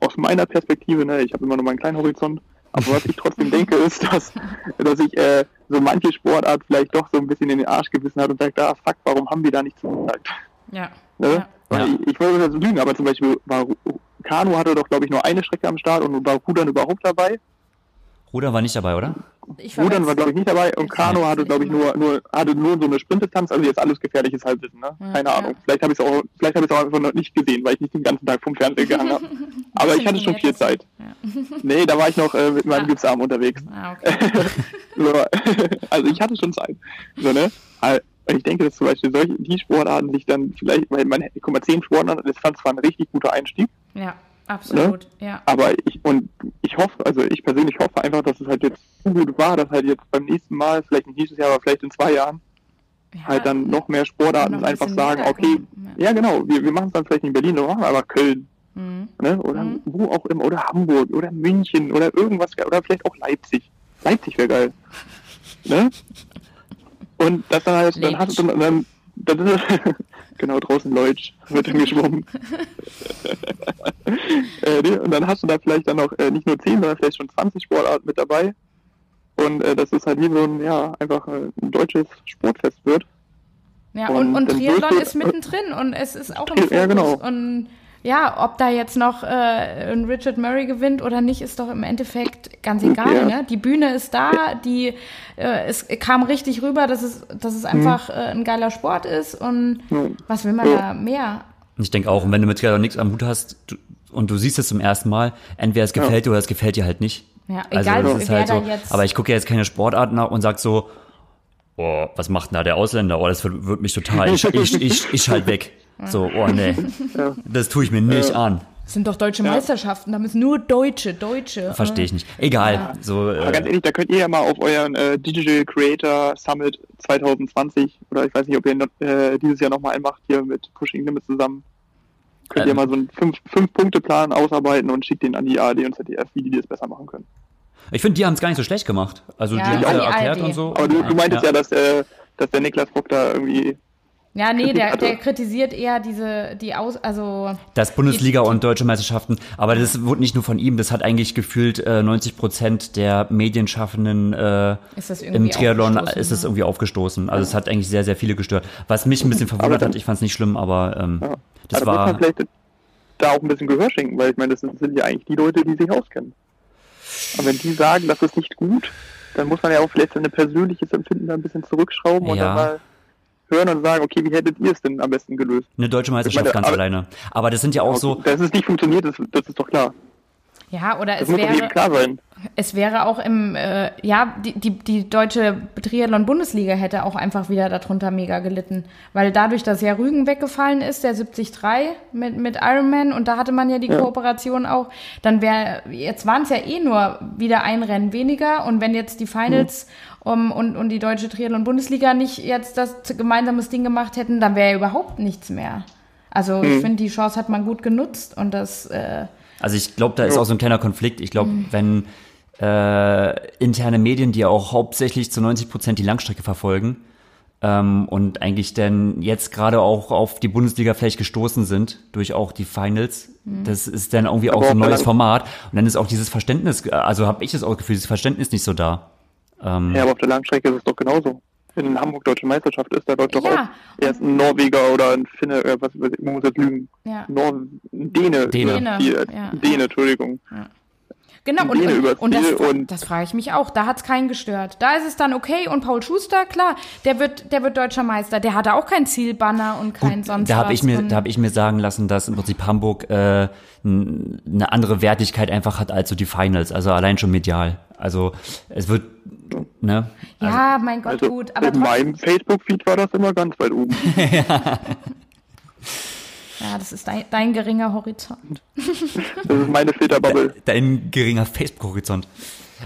aus meiner Perspektive, ne, ich habe immer nur meinen kleinen Horizont, aber was ich trotzdem denke, ist, dass, dass ich äh, so manche Sportart vielleicht doch so ein bisschen in den Arsch gewissen hat und sagt, ah fuck, warum haben wir da nicht zugesagt? Ja. Ne? ja. Weil ja. Ich, ich wollte das lügen, aber zum Beispiel war Kanu hatte doch, glaube ich, nur eine Strecke am Start und war Rudern überhaupt dabei. Rudern war nicht dabei, oder? Rudern war, glaube ich, nicht dabei und Kanu hatte, glaube ich, nur, nur, hatte nur so eine Sprintdistanz, also jetzt alles gefährliches Halbwissen, ne? Ja, Keine Ahnung. Vielleicht habe ich es auch, vielleicht habe ich es auch einfach noch nicht gesehen, weil ich nicht den ganzen Tag vom Fernseher gehangen habe. Aber ich hatte schon viel Zeit. Ja. Nee, da war ich noch äh, mit meinem ah. Gipsarm unterwegs. Ah, okay. so, also ich hatte schon Zeit. So, ne? Ich denke, dass zum Beispiel solche, die Sportarten sich dann vielleicht, weil man, guck mal, zehn Sportarten, das fand zwar ein richtig guter Einstieg. Ja. Absolut, ne? ja. Aber ich, und ich hoffe, also ich persönlich hoffe einfach, dass es halt jetzt so gut war, dass halt jetzt beim nächsten Mal, vielleicht nicht nächstes Jahr, aber vielleicht in zwei Jahren, ja, halt dann noch mehr Sportarten noch einfach sagen, okay, ja. ja. genau, wir, wir machen es dann vielleicht in Berlin, wir machen aber Köln. Mhm. Ne? Oder mhm. wo auch immer, oder Hamburg, oder München, oder irgendwas, oder vielleicht auch Leipzig. Leipzig wäre geil. Ne? Und das dann halt, dann hast du dann, dann, dann genau, draußen Leutsch wird dann geschwommen. äh, ne? Und dann hast du da vielleicht dann noch äh, nicht nur 10, sondern vielleicht schon 20 Sportarten mit dabei. Und äh, dass es halt wie so ein, ja, einfach äh, ein deutsches Sportfest wird. Ja, und, und, und Triathlon ist mittendrin und es ist auch im Fokus. Ja, genau. Und ja, ob da jetzt noch äh, ein Richard Murray gewinnt oder nicht, ist doch im Endeffekt ganz egal. Ja. Ne? Die Bühne ist da, die äh, es kam richtig rüber, dass es, dass es einfach mhm. äh, ein geiler Sport ist und was will man da mehr? Ich denke auch, und wenn du mit Triathlon nichts am Hut hast du, und du siehst es zum ersten Mal, entweder es gefällt dir oder es gefällt dir halt nicht. Ja, also egal, das ist halt so. Aber ich gucke ja jetzt keine Sportart nach und sag so, oh, was macht denn da der Ausländer? Oh, das wird, wird mich total, ich, ich, ich, ich halt weg. So, oh nee, das tue ich mir nicht an. Das sind doch deutsche Meisterschaften, da müssen nur Deutsche, Deutsche. Verstehe ich nicht. Egal. Ja. So, äh, ganz ehrlich, da könnt ihr ja mal auf euren äh, Digital Creator Summit 2020 oder ich weiß nicht, ob ihr äh, dieses Jahr nochmal einen macht hier mit Pushing Limits zusammen. Könnt ähm, ihr mal so einen Fünf-Punkte-Plan ausarbeiten und schickt den an die ARD und ZDF, wie die das besser machen können. Ich finde, die haben es gar nicht so schlecht gemacht. Also ja, die haben es ja erklärt und so. Aber du, du meintest ja, ja dass, äh, dass der Niklas Bock da irgendwie ja, nee, der, der kritisiert eher diese, die Aus, also. Das Bundesliga die, und deutsche Meisterschaften. Aber das wurde nicht nur von ihm, das hat eigentlich gefühlt äh, 90 Prozent der Medienschaffenden äh, im Triathlon ist es irgendwie aufgestoßen. Also es hat eigentlich sehr, sehr viele gestört. Was mich ein bisschen verwundert hat, ich fand es nicht schlimm, aber ähm, ja. das aber war. Man vielleicht da auch ein bisschen Gehör schenken, weil ich meine, das sind ja eigentlich die Leute, die sich auskennen. Und wenn die sagen, das ist nicht gut, dann muss man ja auch vielleicht sein persönliches Empfinden da ein bisschen zurückschrauben ja. und dann mal hören und sagen, okay, wie hättet ihr es denn am besten gelöst? Eine deutsche Meisterschaft meine, ganz aber, alleine. Aber das sind ja auch so. Dass es nicht funktioniert, das, das ist doch klar. Ja, oder das es wäre. klar sein. Es wäre auch im, äh, ja, die, die, die deutsche Triathlon-Bundesliga hätte auch einfach wieder darunter mega gelitten. Weil dadurch, dass ja Rügen weggefallen ist, der 73 mit, mit Ironman, und da hatte man ja die ja. Kooperation auch, dann wäre, jetzt waren es ja eh nur wieder ein Rennen weniger. Und wenn jetzt die Finals mhm um, und, und die deutsche Triathlon-Bundesliga nicht jetzt das gemeinsames Ding gemacht hätten, dann wäre ja überhaupt nichts mehr. Also mhm. ich finde, die Chance hat man gut genutzt und das. Äh, also ich glaube, da ist auch so ein kleiner Konflikt. Ich glaube, mhm. wenn äh, interne Medien, die ja auch hauptsächlich zu 90 Prozent die Langstrecke verfolgen, ähm, und eigentlich dann jetzt gerade auch auf die Bundesliga vielleicht gestoßen sind durch auch die Finals. Mhm. Das ist dann irgendwie auch so ein neues Format und dann ist auch dieses Verständnis, also habe ich das auch Gefühl, dieses Verständnis nicht so da. Ähm, ja, aber auf der Langstrecke ist es doch genauso. In der Hamburg Deutsche Meisterschaft ist da läuft doch ja. auch erst ein Norweger oder ein Finne, äh, was, ich muss jetzt lügen. Ja. Nor Däne. Däne. Die, äh, ja. Däne, Entschuldigung. Ja. Genau, und, und, und, das, und das frage ich mich auch. Da hat es keinen gestört. Da ist es dann okay. Und Paul Schuster, klar, der wird, der wird deutscher Meister. Der hatte auch kein Zielbanner und kein Gut, sonst da hab was. Ich mir, da habe ich mir sagen lassen, dass im Prinzip Hamburg äh, eine andere Wertigkeit einfach hat als so die Finals. Also allein schon medial. Also es wird, ne? Also, ja, mein Gott, also gut. Aber in meinem Facebook-Feed war das immer ganz weit oben. ja. Ja, das ist dein, dein geringer Horizont. das ist meine Filterbubble. Dein geringer Facebook-Horizont.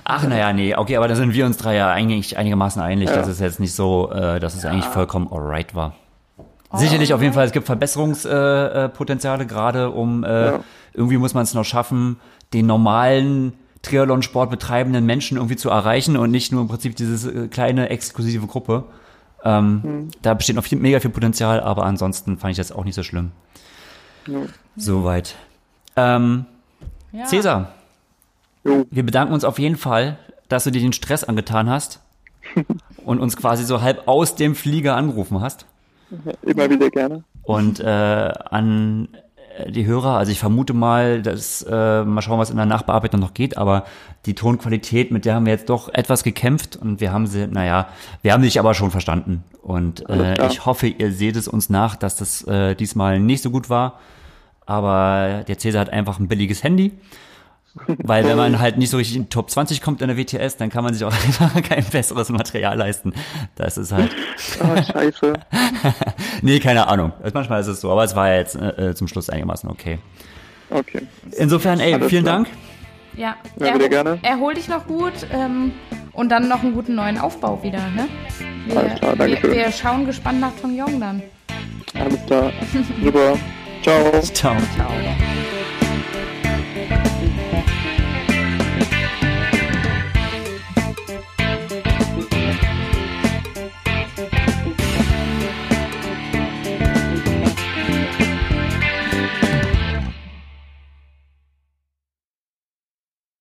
Ach, naja, nee, okay, aber da sind wir uns drei ja eigentlich einigermaßen einig, ja. dass es jetzt nicht so, äh, dass es ja. eigentlich vollkommen alright war. Oh, Sicherlich auf jeden Fall, es gibt Verbesserungspotenziale, äh, gerade um, äh, ja. irgendwie muss man es noch schaffen, den normalen Triathlon-Sport betreibenden Menschen irgendwie zu erreichen und nicht nur im Prinzip diese äh, kleine exklusive Gruppe. Ähm, mhm. Da besteht noch viel, mega viel Potenzial, aber ansonsten fand ich das auch nicht so schlimm. Ja. Soweit. Ähm, ja. Cäsar, jo. wir bedanken uns auf jeden Fall, dass du dir den Stress angetan hast und uns quasi so halb aus dem Flieger angerufen hast. Immer wieder gerne. Und äh, an die Hörer, also ich vermute mal, dass äh, mal schauen, was in der Nachbearbeitung noch geht, aber die Tonqualität, mit der haben wir jetzt doch etwas gekämpft. Und wir haben sie, naja, wir haben dich aber schon verstanden. Und äh, ich hoffe, ihr seht es uns nach, dass das äh, diesmal nicht so gut war. Aber der Cäsar hat einfach ein billiges Handy weil wenn man halt nicht so richtig in Top 20 kommt in der WTS, dann kann man sich auch einfach kein besseres Material leisten. Das ist halt. Oh, scheiße. nee, keine Ahnung. Manchmal ist es so, aber es war ja jetzt äh, äh zum Schluss einigermaßen okay. Okay. Insofern, ey, Alles vielen klar. Dank. Ja, ja erhol, gerne. erhol dich noch gut ähm, und dann noch einen guten neuen Aufbau wieder, ne? Wir, Alles klar, danke wir, schön. wir schauen gespannt nach Tong Yong dann. Alles klar. Super. Ciao. Ciao. Ciao.